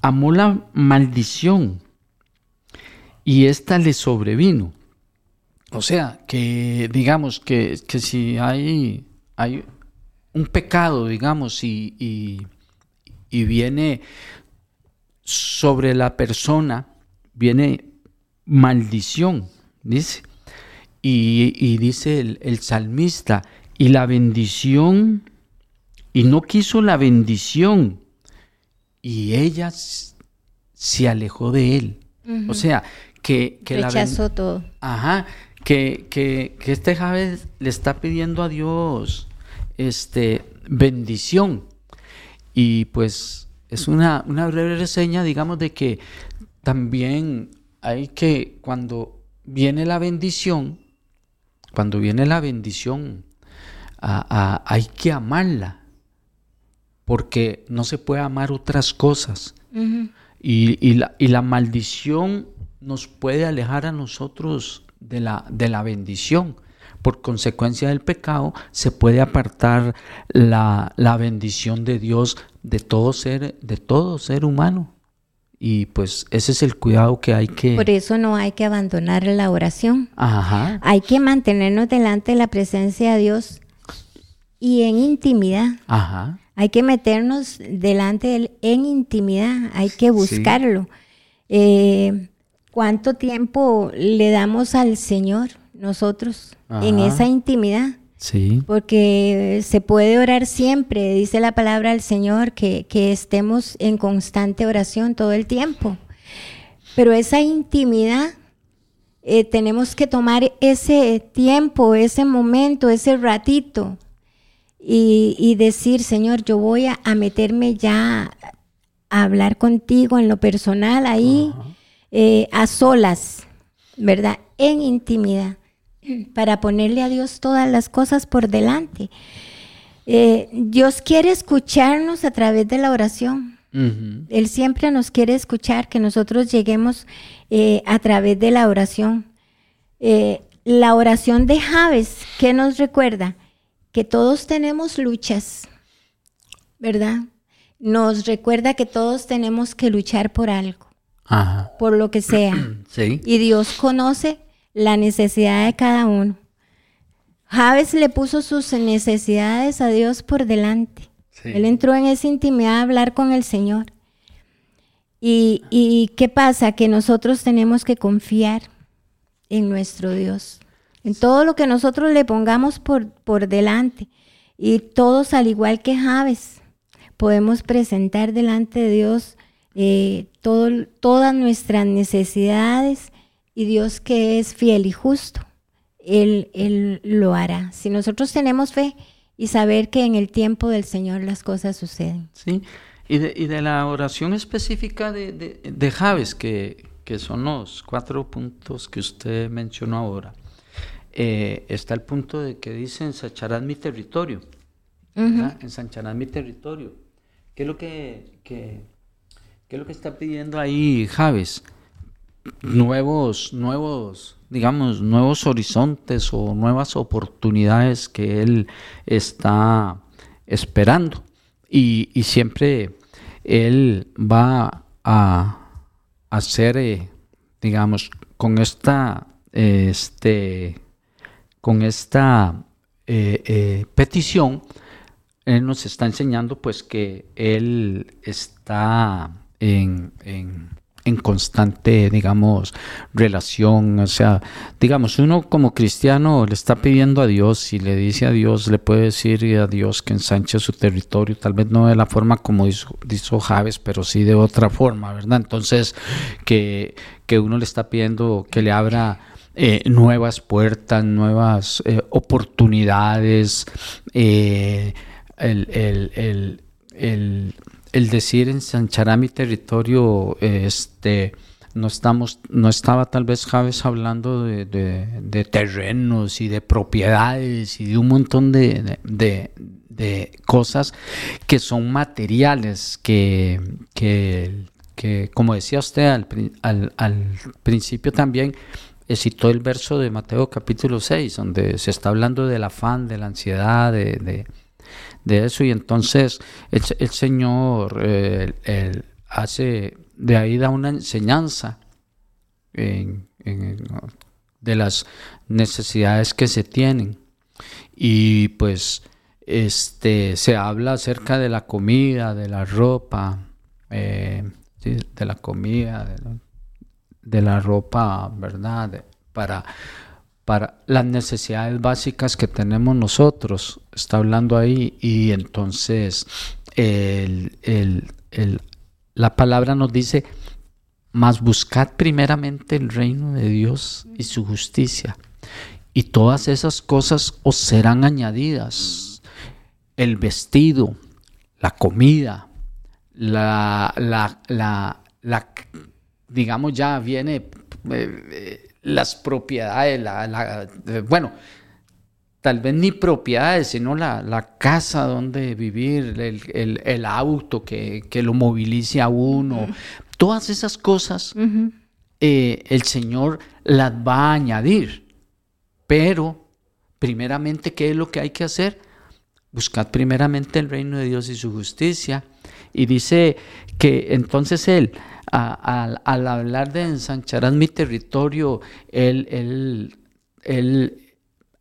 amó la maldición y ésta le sobrevino. O sea, que digamos que, si hay, hay un pecado, digamos, y, y, viene sobre la persona, viene maldición, dice. Y, dice el, el salmista, y la bendición, y no quiso la bendición, y ella se alejó de él. O sea, que, que Rechazó todo. Ajá, que, que, que este Javes le está pidiendo a Dios este, bendición. Y pues es una, una breve reseña, digamos, de que también hay que, cuando viene la bendición, cuando viene la bendición, hay que amarla, porque no se puede amar otras cosas. y, la, y, la, maldición nos puede alejar a nosotros de la, de la bendición. Por consecuencia del pecado se puede apartar la, la bendición de Dios de todo ser, de todo ser humano. Y pues ese es el cuidado que hay que... Por eso no hay que abandonar la oración. Hay que mantenernos delante de la presencia de Dios y en intimidad. Ajá. Hay que meternos delante de él en intimidad, hay que buscarlo. Eh, ¿Cuánto tiempo le damos al Señor nosotros en esa intimidad? Sí. Porque se puede orar siempre, dice la palabra del Señor, que, estemos en constante oración todo el tiempo. Pero esa intimidad eh, tenemos que tomar ese tiempo, ese momento, ese ratito y, decir, Señor, yo voy a, meterme ya a hablar contigo en lo personal ahí, eh, a solas, ¿verdad? En intimidad, para ponerle a Dios todas las cosas por delante. Eh, Dios quiere escucharnos a través de la oración. Él siempre nos quiere escuchar, que nosotros lleguemos eh, a través de la oración. la oración de Javes, ¿qué nos recuerda? Que todos tenemos luchas, ¿verdad? Nos recuerda que todos tenemos que luchar por algo, Ajá. por lo que sea. Sí. Y Dios conoce la necesidad de cada uno. Javes le puso sus necesidades a Dios por delante. Sí. Él entró en esa intimidad a hablar con el Señor. Y, y qué pasa? Que nosotros tenemos que confiar en nuestro Dios, en todo lo que nosotros le pongamos por, por delante. Y todos, al igual que Javes, podemos presentar delante de Dios eh, todo- todas nuestras necesidades y Dios que es fiel y justo, él, él lo hará. Si nosotros tenemos fe y saber que en el tiempo del Señor las cosas suceden. Sí, y de, y de la oración específica de, de, de Javes, que, que son los cuatro puntos que usted mencionó ahora, eh, está el punto de que dice ensancharás mi territorio. ¿verdad? Ensancharás mi territorio. ¿Qué es lo que, que- qué es lo que está pidiendo ahí Javes? Nuevos, nuevos, digamos, nuevos horizontes o nuevas oportunidades que él está esperando. Y, siempre él va a hacer, eh, digamos, con esta, este, con esta eh, eh, petición, él nos está enseñando pues que él está en, en- en constante, digamos, relación. O sea, digamos, uno como cristiano le está pidiendo a Dios y le dice a Dios, le puede decir a Dios que ensanche su territorio, tal vez no de la forma como hizo, hizo Javes, pero sí de otra forma, ¿verdad? Entonces, que, que uno le está pidiendo que le abra eh, nuevas puertas, nuevas eh, oportunidades, eh, el, el- el decir ensanchará mi territorio, este, no estamos, no estaba tal vez Javes hablando de, terrenos y de propiedades y de un montón de, de- cosas que son materiales, que, que, como decía usted al, al- al principio también, eh, citó el verso de Mateo capítulo 6, donde se está hablando del afán, de la ansiedad, de, de- eso, y entonces el, se- el Señor hace, de ahí da una enseñanza en- en- de las necesidades que se tienen. Y pues este se habla acerca de la comida, de la ropa, eh, de la comida, de la, ropa, ¿verdad? Para, para las necesidades básicas que tenemos nosotros, está hablando ahí, y entonces la palabra nos dice, mas buscad primeramente el reino de Dios y su justicia, y todas esas cosas os serán añadidas. El vestido, la comida, la, la, la, digamos ya viene eh, eh, las propiedades, la, la- eh, bueno, tal vez ni propiedades, sino la, la casa donde vivir, el, el- el auto que, que lo movilice a uno, todas esas cosas eh, el Señor las va a añadir. Pero, primeramente, ¿qué es lo que hay que hacer? Buscad primeramente el reino de Dios y su justicia. Y dice que entonces Él, a- al- al hablar de ensancharás mi territorio, Él, él, él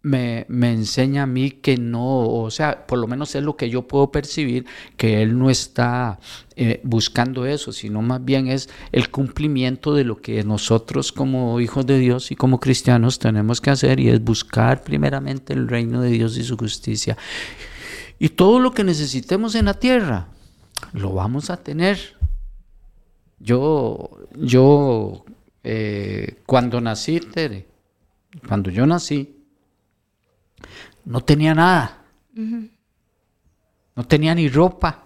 me, enseña a mí que no, o sea, por lo menos es lo que yo puedo percibir, que Él no está eh, buscando eso, sino más bien es el cumplimiento de lo que nosotros como hijos de Dios y como cristianos tenemos que hacer y es buscar primeramente el reino de Dios y su justicia. Y todo lo que necesitemos en la tierra, lo vamos a tener. Yo, yo, eh, cuando nací, cuando yo nací, no tenía nada. No tenía ni ropa.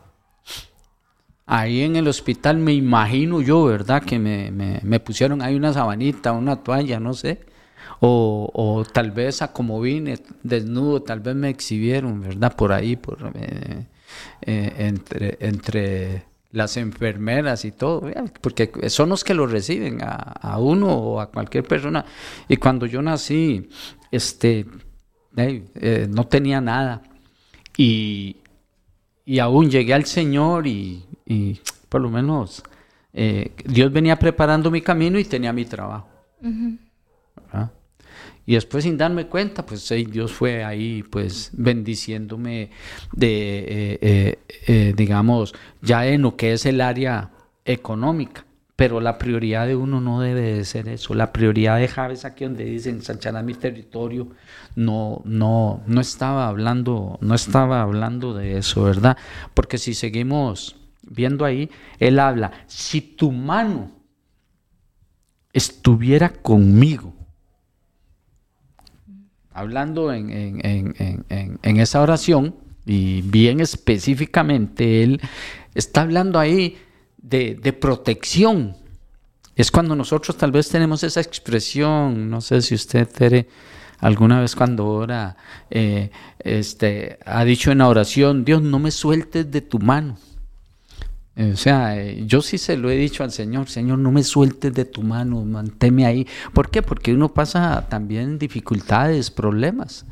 Ahí en el hospital me imagino yo, ¿verdad? Que me, me- me pusieron ahí una sabanita, una toalla, no sé. O, o tal vez a como vine desnudo, tal vez me exhibieron, ¿verdad? Por ahí, por, eh, eh, entre, entre las enfermeras y todo, porque son los que lo reciben a, uno o a cualquier persona. Y cuando yo nací, este, eh, no tenía nada. Y, y, aún llegué al Señor y, por lo menos eh, Dios venía preparando mi camino y tenía mi trabajo. Y después sin darme cuenta, pues Dios fue ahí pues bendiciéndome de, eh, eh, digamos, ya en lo que es el área económica. Pero la prioridad de uno no debe de ser eso. La prioridad de Javes aquí donde dicen ensanchará mi territorio, no, no, no estaba hablando, no estaba hablando de eso, ¿verdad? Porque si seguimos viendo ahí, él habla, si tu mano estuviera conmigo, hablando en, esa oración, y bien específicamente, él está hablando ahí de, protección. Es cuando nosotros tal vez tenemos esa expresión, no sé si usted, Tere, alguna vez cuando ora, eh, este, ha dicho en la oración, Dios, no me sueltes de tu mano. O sea, eh, yo sí se lo he dicho al Señor, Señor, no me sueltes de tu mano, manténme ahí. ¿Por qué? Porque uno pasa también dificultades, problemas.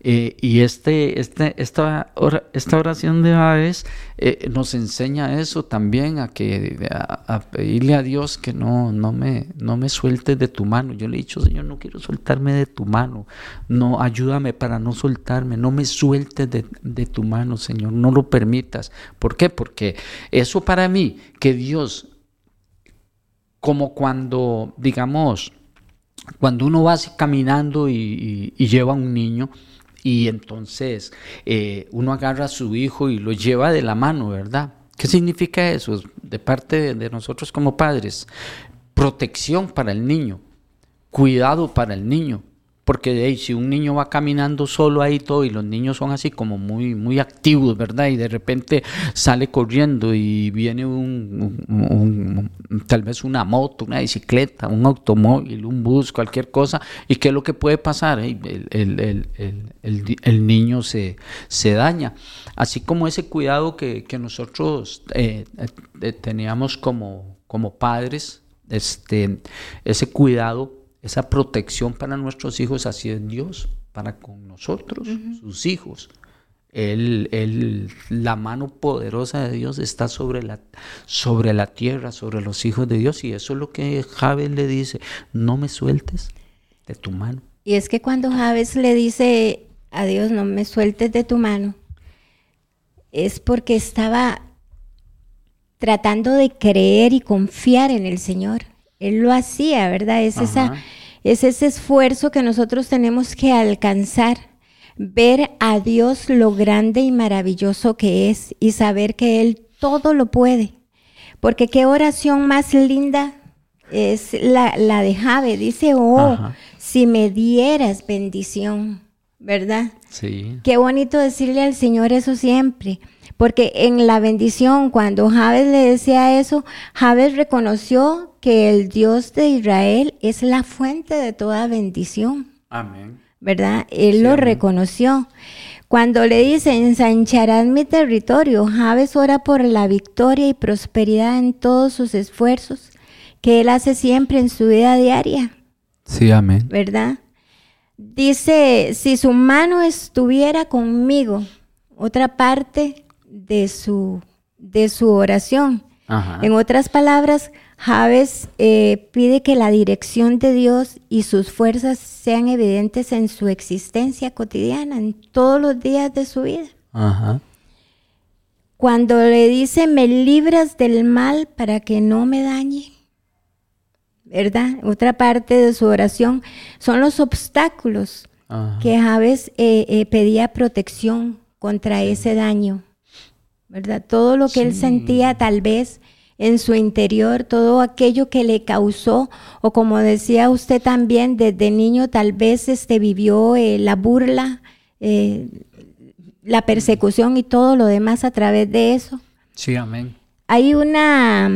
Eh, y este, este, esta, esta oración de Aves eh, nos enseña eso también, a, que, a, pedirle a Dios que no, no, me, no me sueltes de tu mano. Yo le he dicho, Señor, no quiero soltarme de tu mano. No, ayúdame para no soltarme. No me sueltes de, de tu mano, Señor. No lo permitas. ¿Por qué? Porque eso para mí, que Dios, como cuando, digamos, cuando uno va caminando y, lleva a un niño y entonces eh, uno agarra a su hijo y lo lleva de la mano, ¿verdad? ¿Qué significa eso de parte de nosotros como padres? Protección para el niño, cuidado para el niño, porque si un niño va caminando solo ahí todo y los niños son así como muy, muy activos, ¿verdad? Y de repente sale corriendo y viene un, tal vez una moto, una bicicleta, un automóvil, un bus, cualquier cosa. ¿Y qué es lo que puede pasar? El, el, niño se, se, daña. Así como ese cuidado que, nosotros eh, eh, teníamos como, como padres, este, ese cuidado esa protección para nuestros hijos, así es Dios, para con nosotros, sus hijos. El, la mano poderosa de Dios está sobre la, sobre la tierra, sobre los hijos de Dios. Y eso es lo que Javes le dice, no me sueltes de tu mano. Y es que cuando Javes le dice a Dios, no me sueltes de tu mano, es porque estaba tratando de creer y confiar en el Señor. Él lo hacía, ¿verdad? Es, esa, es ese esfuerzo que nosotros tenemos que alcanzar, ver a Dios lo grande y maravilloso que es y saber que Él todo lo puede. Porque qué oración más linda es la, la de Jave. Dice, oh, si me dieras bendición, ¿verdad? Sí. Qué bonito decirle al Señor eso siempre. Porque en la bendición, cuando Javes le decía eso, Javes reconoció que el Dios de Israel es la fuente de toda bendición. Amén. ¿Verdad? Él lo reconoció. Cuando le dice, ensancharás mi territorio, Javes ora por la victoria y prosperidad en todos sus esfuerzos que él hace siempre en su vida diaria. Sí, amén. ¿Verdad? Dice, si su mano estuviera conmigo, otra parte de su, de su oración. En otras palabras, Javes eh, pide que la dirección de Dios y sus fuerzas sean evidentes en su existencia cotidiana, en todos los días de su vida. Cuando le dice, me libras del mal para que no me dañe, ¿verdad? Otra parte de su oración son los obstáculos que Javes eh, eh, pedía protección contra ese daño. ¿Verdad? Todo lo que él sentía tal vez en su interior, todo aquello que le causó, o como decía usted también, desde niño tal vez este, vivió eh, la burla, eh, la persecución y todo lo demás a través de eso. Sí, amén. Hay una,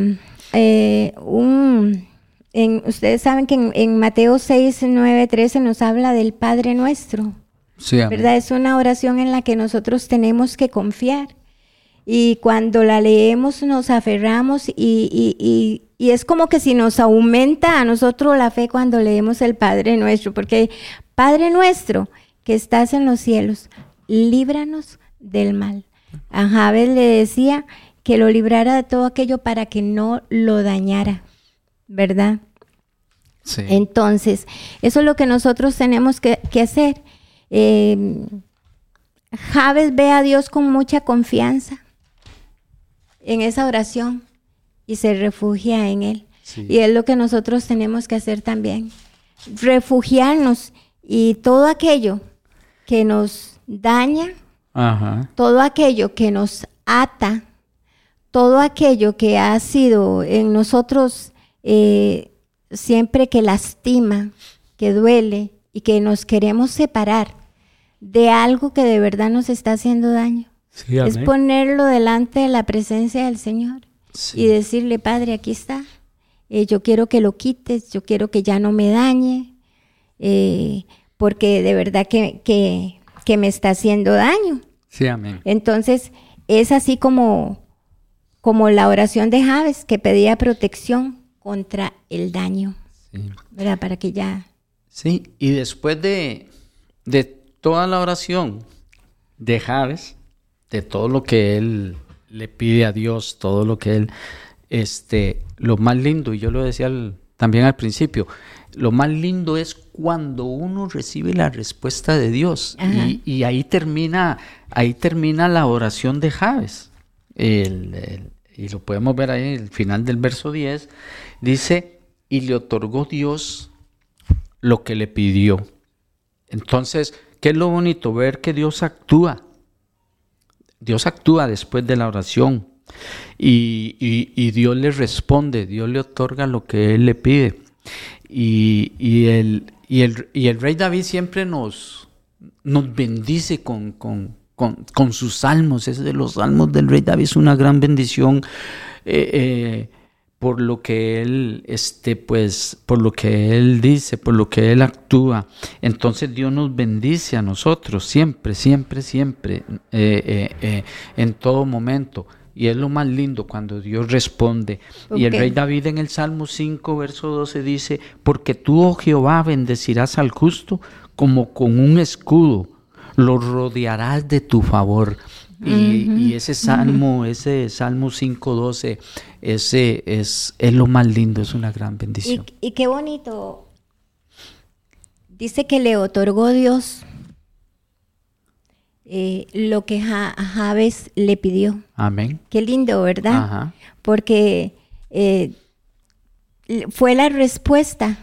eh, un, en, ustedes saben que en, en, Mateo 6, 9, 13 nos habla del Padre Nuestro. Sí, amén. ¿Verdad? Es una oración en la que nosotros tenemos que confiar y cuando la leemos nos aferramos y, y, y, y, es como que si nos aumenta a nosotros la fe cuando leemos el Padre nuestro, porque Padre nuestro que estás en los cielos, líbranos del mal. A Javes le decía que lo librara de todo aquello para que no lo dañara, ¿verdad? Sí. Entonces, eso es lo que nosotros tenemos que, que hacer. Eh, Javes ve a Dios con mucha confianza en esa oración y se refugia en Él. Sí. Y es lo que nosotros tenemos que hacer también. Refugiarnos y todo aquello que nos daña, Ajá. todo aquello que nos ata, todo aquello que ha sido en nosotros eh, siempre que lastima, que duele y que nos queremos separar de algo que de verdad nos está haciendo daño. Sí, Es ponerlo delante de la presencia del Señor Sí. y decirle, Padre, aquí está. Eh, yo quiero que lo quites, yo quiero que ya no me dañe, eh, porque de verdad que, que, que me está haciendo daño. Sí, amén. Entonces, es así como, como la oración de Javes, que pedía protección contra el daño, Sí. ¿verdad? Para que ya... Sí, y después de, de toda la oración de Javes, de todo lo que él le pide a Dios, todo lo que él, este, lo más lindo, y yo lo decía al- también al principio, lo más lindo es cuando uno recibe la respuesta de Dios. Y, y ahí termina, ahí termina la oración de Javes. El- el- y lo podemos ver ahí en el final del verso 10. Dice, y le otorgó Dios lo que le pidió. Entonces, ¿qué es lo bonito? Ver que Dios actúa. Dios actúa después de la oración. Y, y- Dios le responde, Dios le otorga lo que Él le pide. Y, y el, el, el rey David siempre nos, nos bendice con, con, con- con sus salmos. Ese de los salmos del rey David es una gran bendición. eh, eh, por lo que él, este, pues, por lo que él dice, por lo que él actúa. Entonces Dios nos bendice a nosotros siempre, siempre, siempre, eh, eh, eh, en todo momento. Y es lo más lindo cuando Dios responde. Y el rey David en el Salmo 5, verso 12 dice, porque tú, oh Jehová, bendecirás al justo como con un escudo, lo rodearás de tu favor. Y, y ese salmo, ese Salmo 5.12, ese es, es lo más lindo, es una gran bendición. y qué bonito. Dice que le otorgó Dios eh, lo que Ja- Javes le pidió. Amén. Qué lindo, ¿verdad? Ajá. Porque eh, fue la respuesta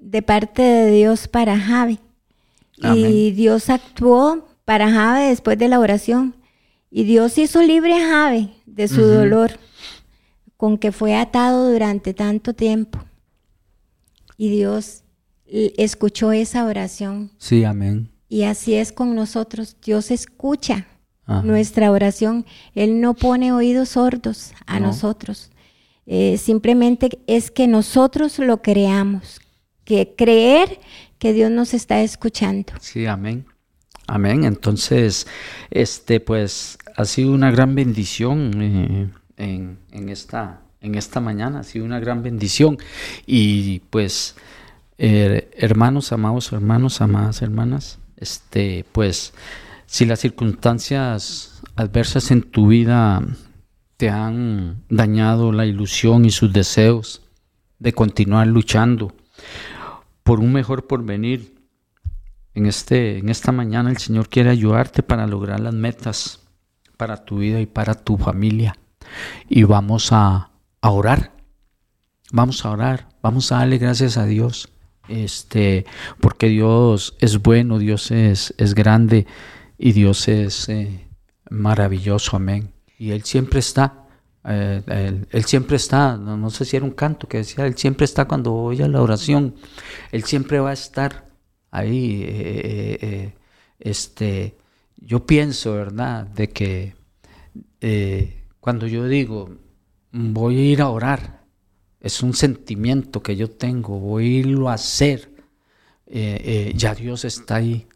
de parte de Dios para Jave. Y. Dios actuó para Jave después de la oración. Y Dios hizo libre a Jave de su dolor con que fue atado durante tanto tiempo. Y Dios escuchó esa oración. Sí, amén. Y así es con nosotros. Dios escucha Ajá. nuestra oración. Él no pone oídos sordos a No. nosotros. Eh, simplemente es que nosotros lo creamos. Que creer que Dios nos está escuchando. Sí, amén. Amén. Entonces, este, pues, ha sido una gran bendición eh, en, esta, mañana, ha sido una gran bendición. Y pues, hermanos, amados hermanos, amadas hermanas, este, pues, si las circunstancias adversas en tu vida te han dañado la ilusión y sus deseos de continuar luchando por un mejor porvenir, en, este, en esta mañana el Señor quiere ayudarte para lograr las metas para tu vida y para tu familia. Y vamos a, a orar. Vamos a orar. Vamos a darle gracias a Dios. Este, porque Dios es bueno, Dios es, es grande y Dios es eh, maravilloso. Amén. Y Él siempre está. eh, él, siempre está, no, no sé si era un canto que decía, Él siempre está cuando oye la oración, Él siempre va a estar ahí, eh, eh, eh, este, yo pienso, ¿verdad?, de que eh, cuando yo digo, voy a ir a orar, es un sentimiento que yo tengo, voy a irlo a hacer, ya Dios está ahí,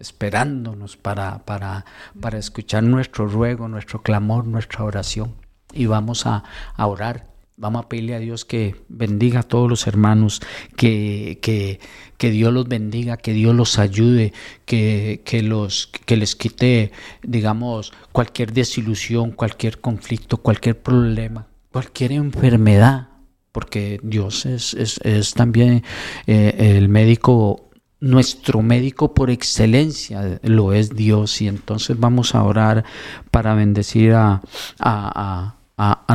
esperándonos para, para, para escuchar nuestro ruego, nuestro clamor, nuestra oración. Y vamos a, a orar Vamos a pedirle a Dios que bendiga a todos los hermanos, que, que, que Dios los bendiga, que Dios los ayude, que, que, los, que les quite, digamos, cualquier desilusión, cualquier conflicto, cualquier problema, cualquier enfermedad, porque Dios es, es, es también eh, el médico nuestro médico por excelencia lo es Dios. Y entonces vamos a orar para bendecir a, a, a,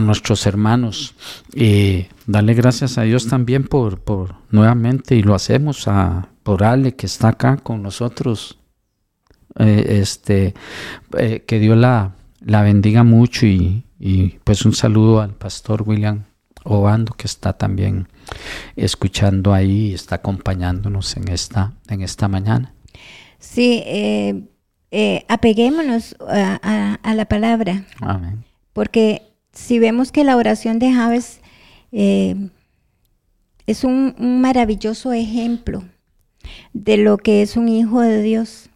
nuestros hermanos. y darle gracias a Dios también por, por nuevamente, y lo hacemos a, por Ale que está acá con nosotros. Eh, este, eh, que Dios la, la bendiga mucho y, pues un saludo al pastor William Obando que está también escuchando ahí y está acompañándonos en esta, en esta mañana. Sí, eh, apeguémonos a, a, la palabra. Amén. Porque si vemos que la oración de Javes eh, es un, maravilloso ejemplo de lo que es un hijo de Dios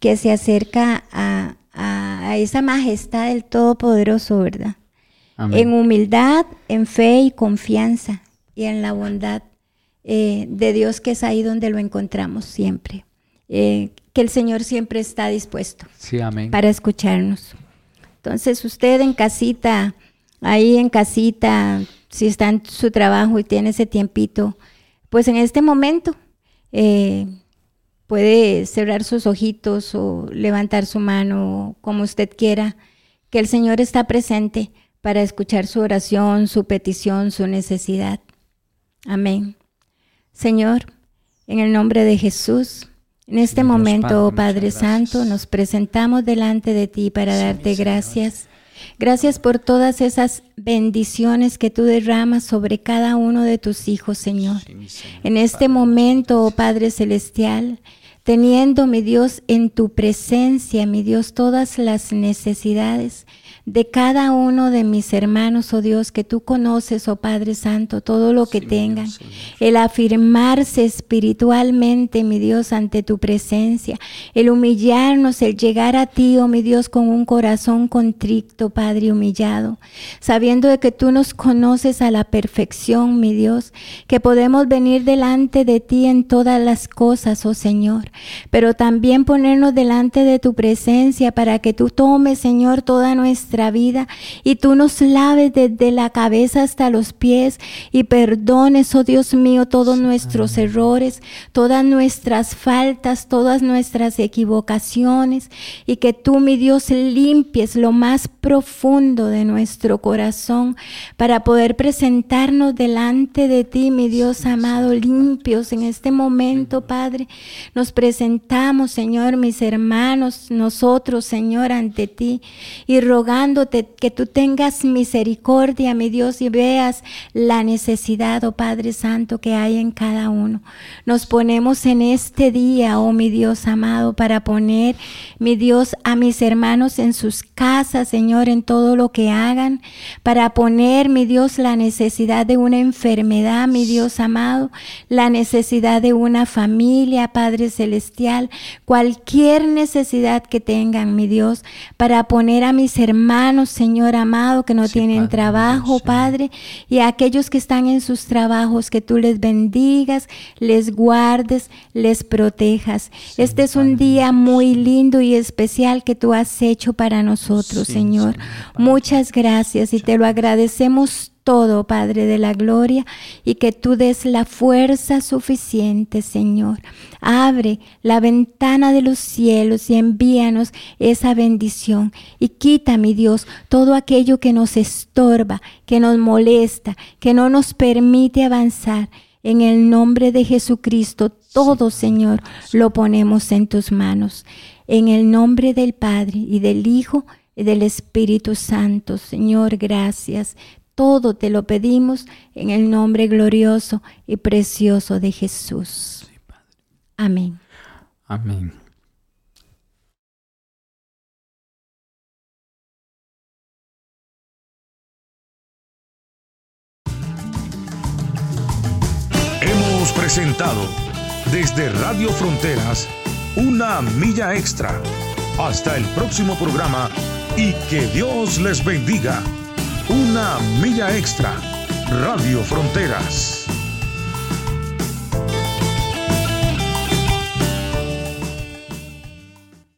que se acerca a, esa majestad del Todopoderoso, ¿verdad? En humildad, en fe y confianza y en la bondad eh, de Dios que es ahí donde lo encontramos siempre. Eh, que el Señor siempre está dispuesto para escucharnos. Entonces usted en casita ahí en casita, si está en su trabajo y tiene ese tiempito, pues en este momento eh, puede cerrar sus ojitos o levantar su mano, como usted quiera, que el Señor está presente para escuchar su oración, su petición, su necesidad. Amén. Señor, en el nombre de Jesús, en este momento, Padre, Santo, nos presentamos delante de ti para darte gracias Gracias por todas esas bendiciones que tú derramas sobre cada uno de tus hijos, Señor. En este momento, oh Padre Celestial, teniendo, mi Dios, en tu presencia, mi Dios, todas las necesidades de cada uno de mis hermanos, oh Dios, que tú conoces, oh Padre Santo, todo lo que tengan, el afirmarse espiritualmente, mi Dios, ante tu presencia, el humillarnos, el llegar a ti, oh mi Dios, con un corazón contrito, Padre, humillado, sabiendo de que tú nos conoces a la perfección, mi Dios, que podemos venir delante de ti en todas las cosas, oh Señor, pero también ponernos delante de tu presencia para que tú tomes, Señor, toda nuestra vida y tú nos laves desde la cabeza hasta los pies y perdones, oh Dios mío, todos nuestros errores, todas nuestras faltas, todas nuestras equivocaciones y que tú, mi Dios, limpies lo más profundo de nuestro corazón para poder presentarnos delante de ti, mi Dios amado, limpios en este momento, Padre. Nos presentamos, Señor, mis hermanos, nosotros, Señor, ante ti y rogamos que tú tengas misericordia, mi Dios, y veas la necesidad, oh Padre Santo, que hay en cada uno. Nos ponemos en este día, oh mi Dios amado, para poner, mi Dios, a mis hermanos en sus casas, Señor, en todo lo que hagan, para poner, mi Dios, la necesidad de una enfermedad, mi Dios amado, la necesidad de una familia, Padre Celestial, cualquier necesidad que tengan, mi Dios, para poner a mis hermanos hermanos, Señor amado, que no tienen trabajo, Padre, y a aquellos que están en sus trabajos, que tú les bendigas, les guardes, les protejas. este es un día muy lindo y especial que tú has hecho para nosotros, Señor. Muchas gracias y te lo agradecemos todo, Padre de la Gloria, y que tú des la fuerza suficiente, Señor. Abre la ventana de los cielos y envíanos esa bendición. Y quita, mi Dios, todo aquello que nos estorba, que nos molesta, que no nos permite avanzar. En el nombre de Jesucristo, todo, Señor, lo ponemos en tus manos. En el nombre del Padre y del Hijo y del Espíritu Santo, Señor, gracias. Todo te lo pedimos en el nombre glorioso y precioso de Jesús. Amén. Amén. Hemos presentado desde Radio Fronteras una milla extra. Hasta el próximo programa y que Dios les bendiga. Una milla extra. Radio Fronteras.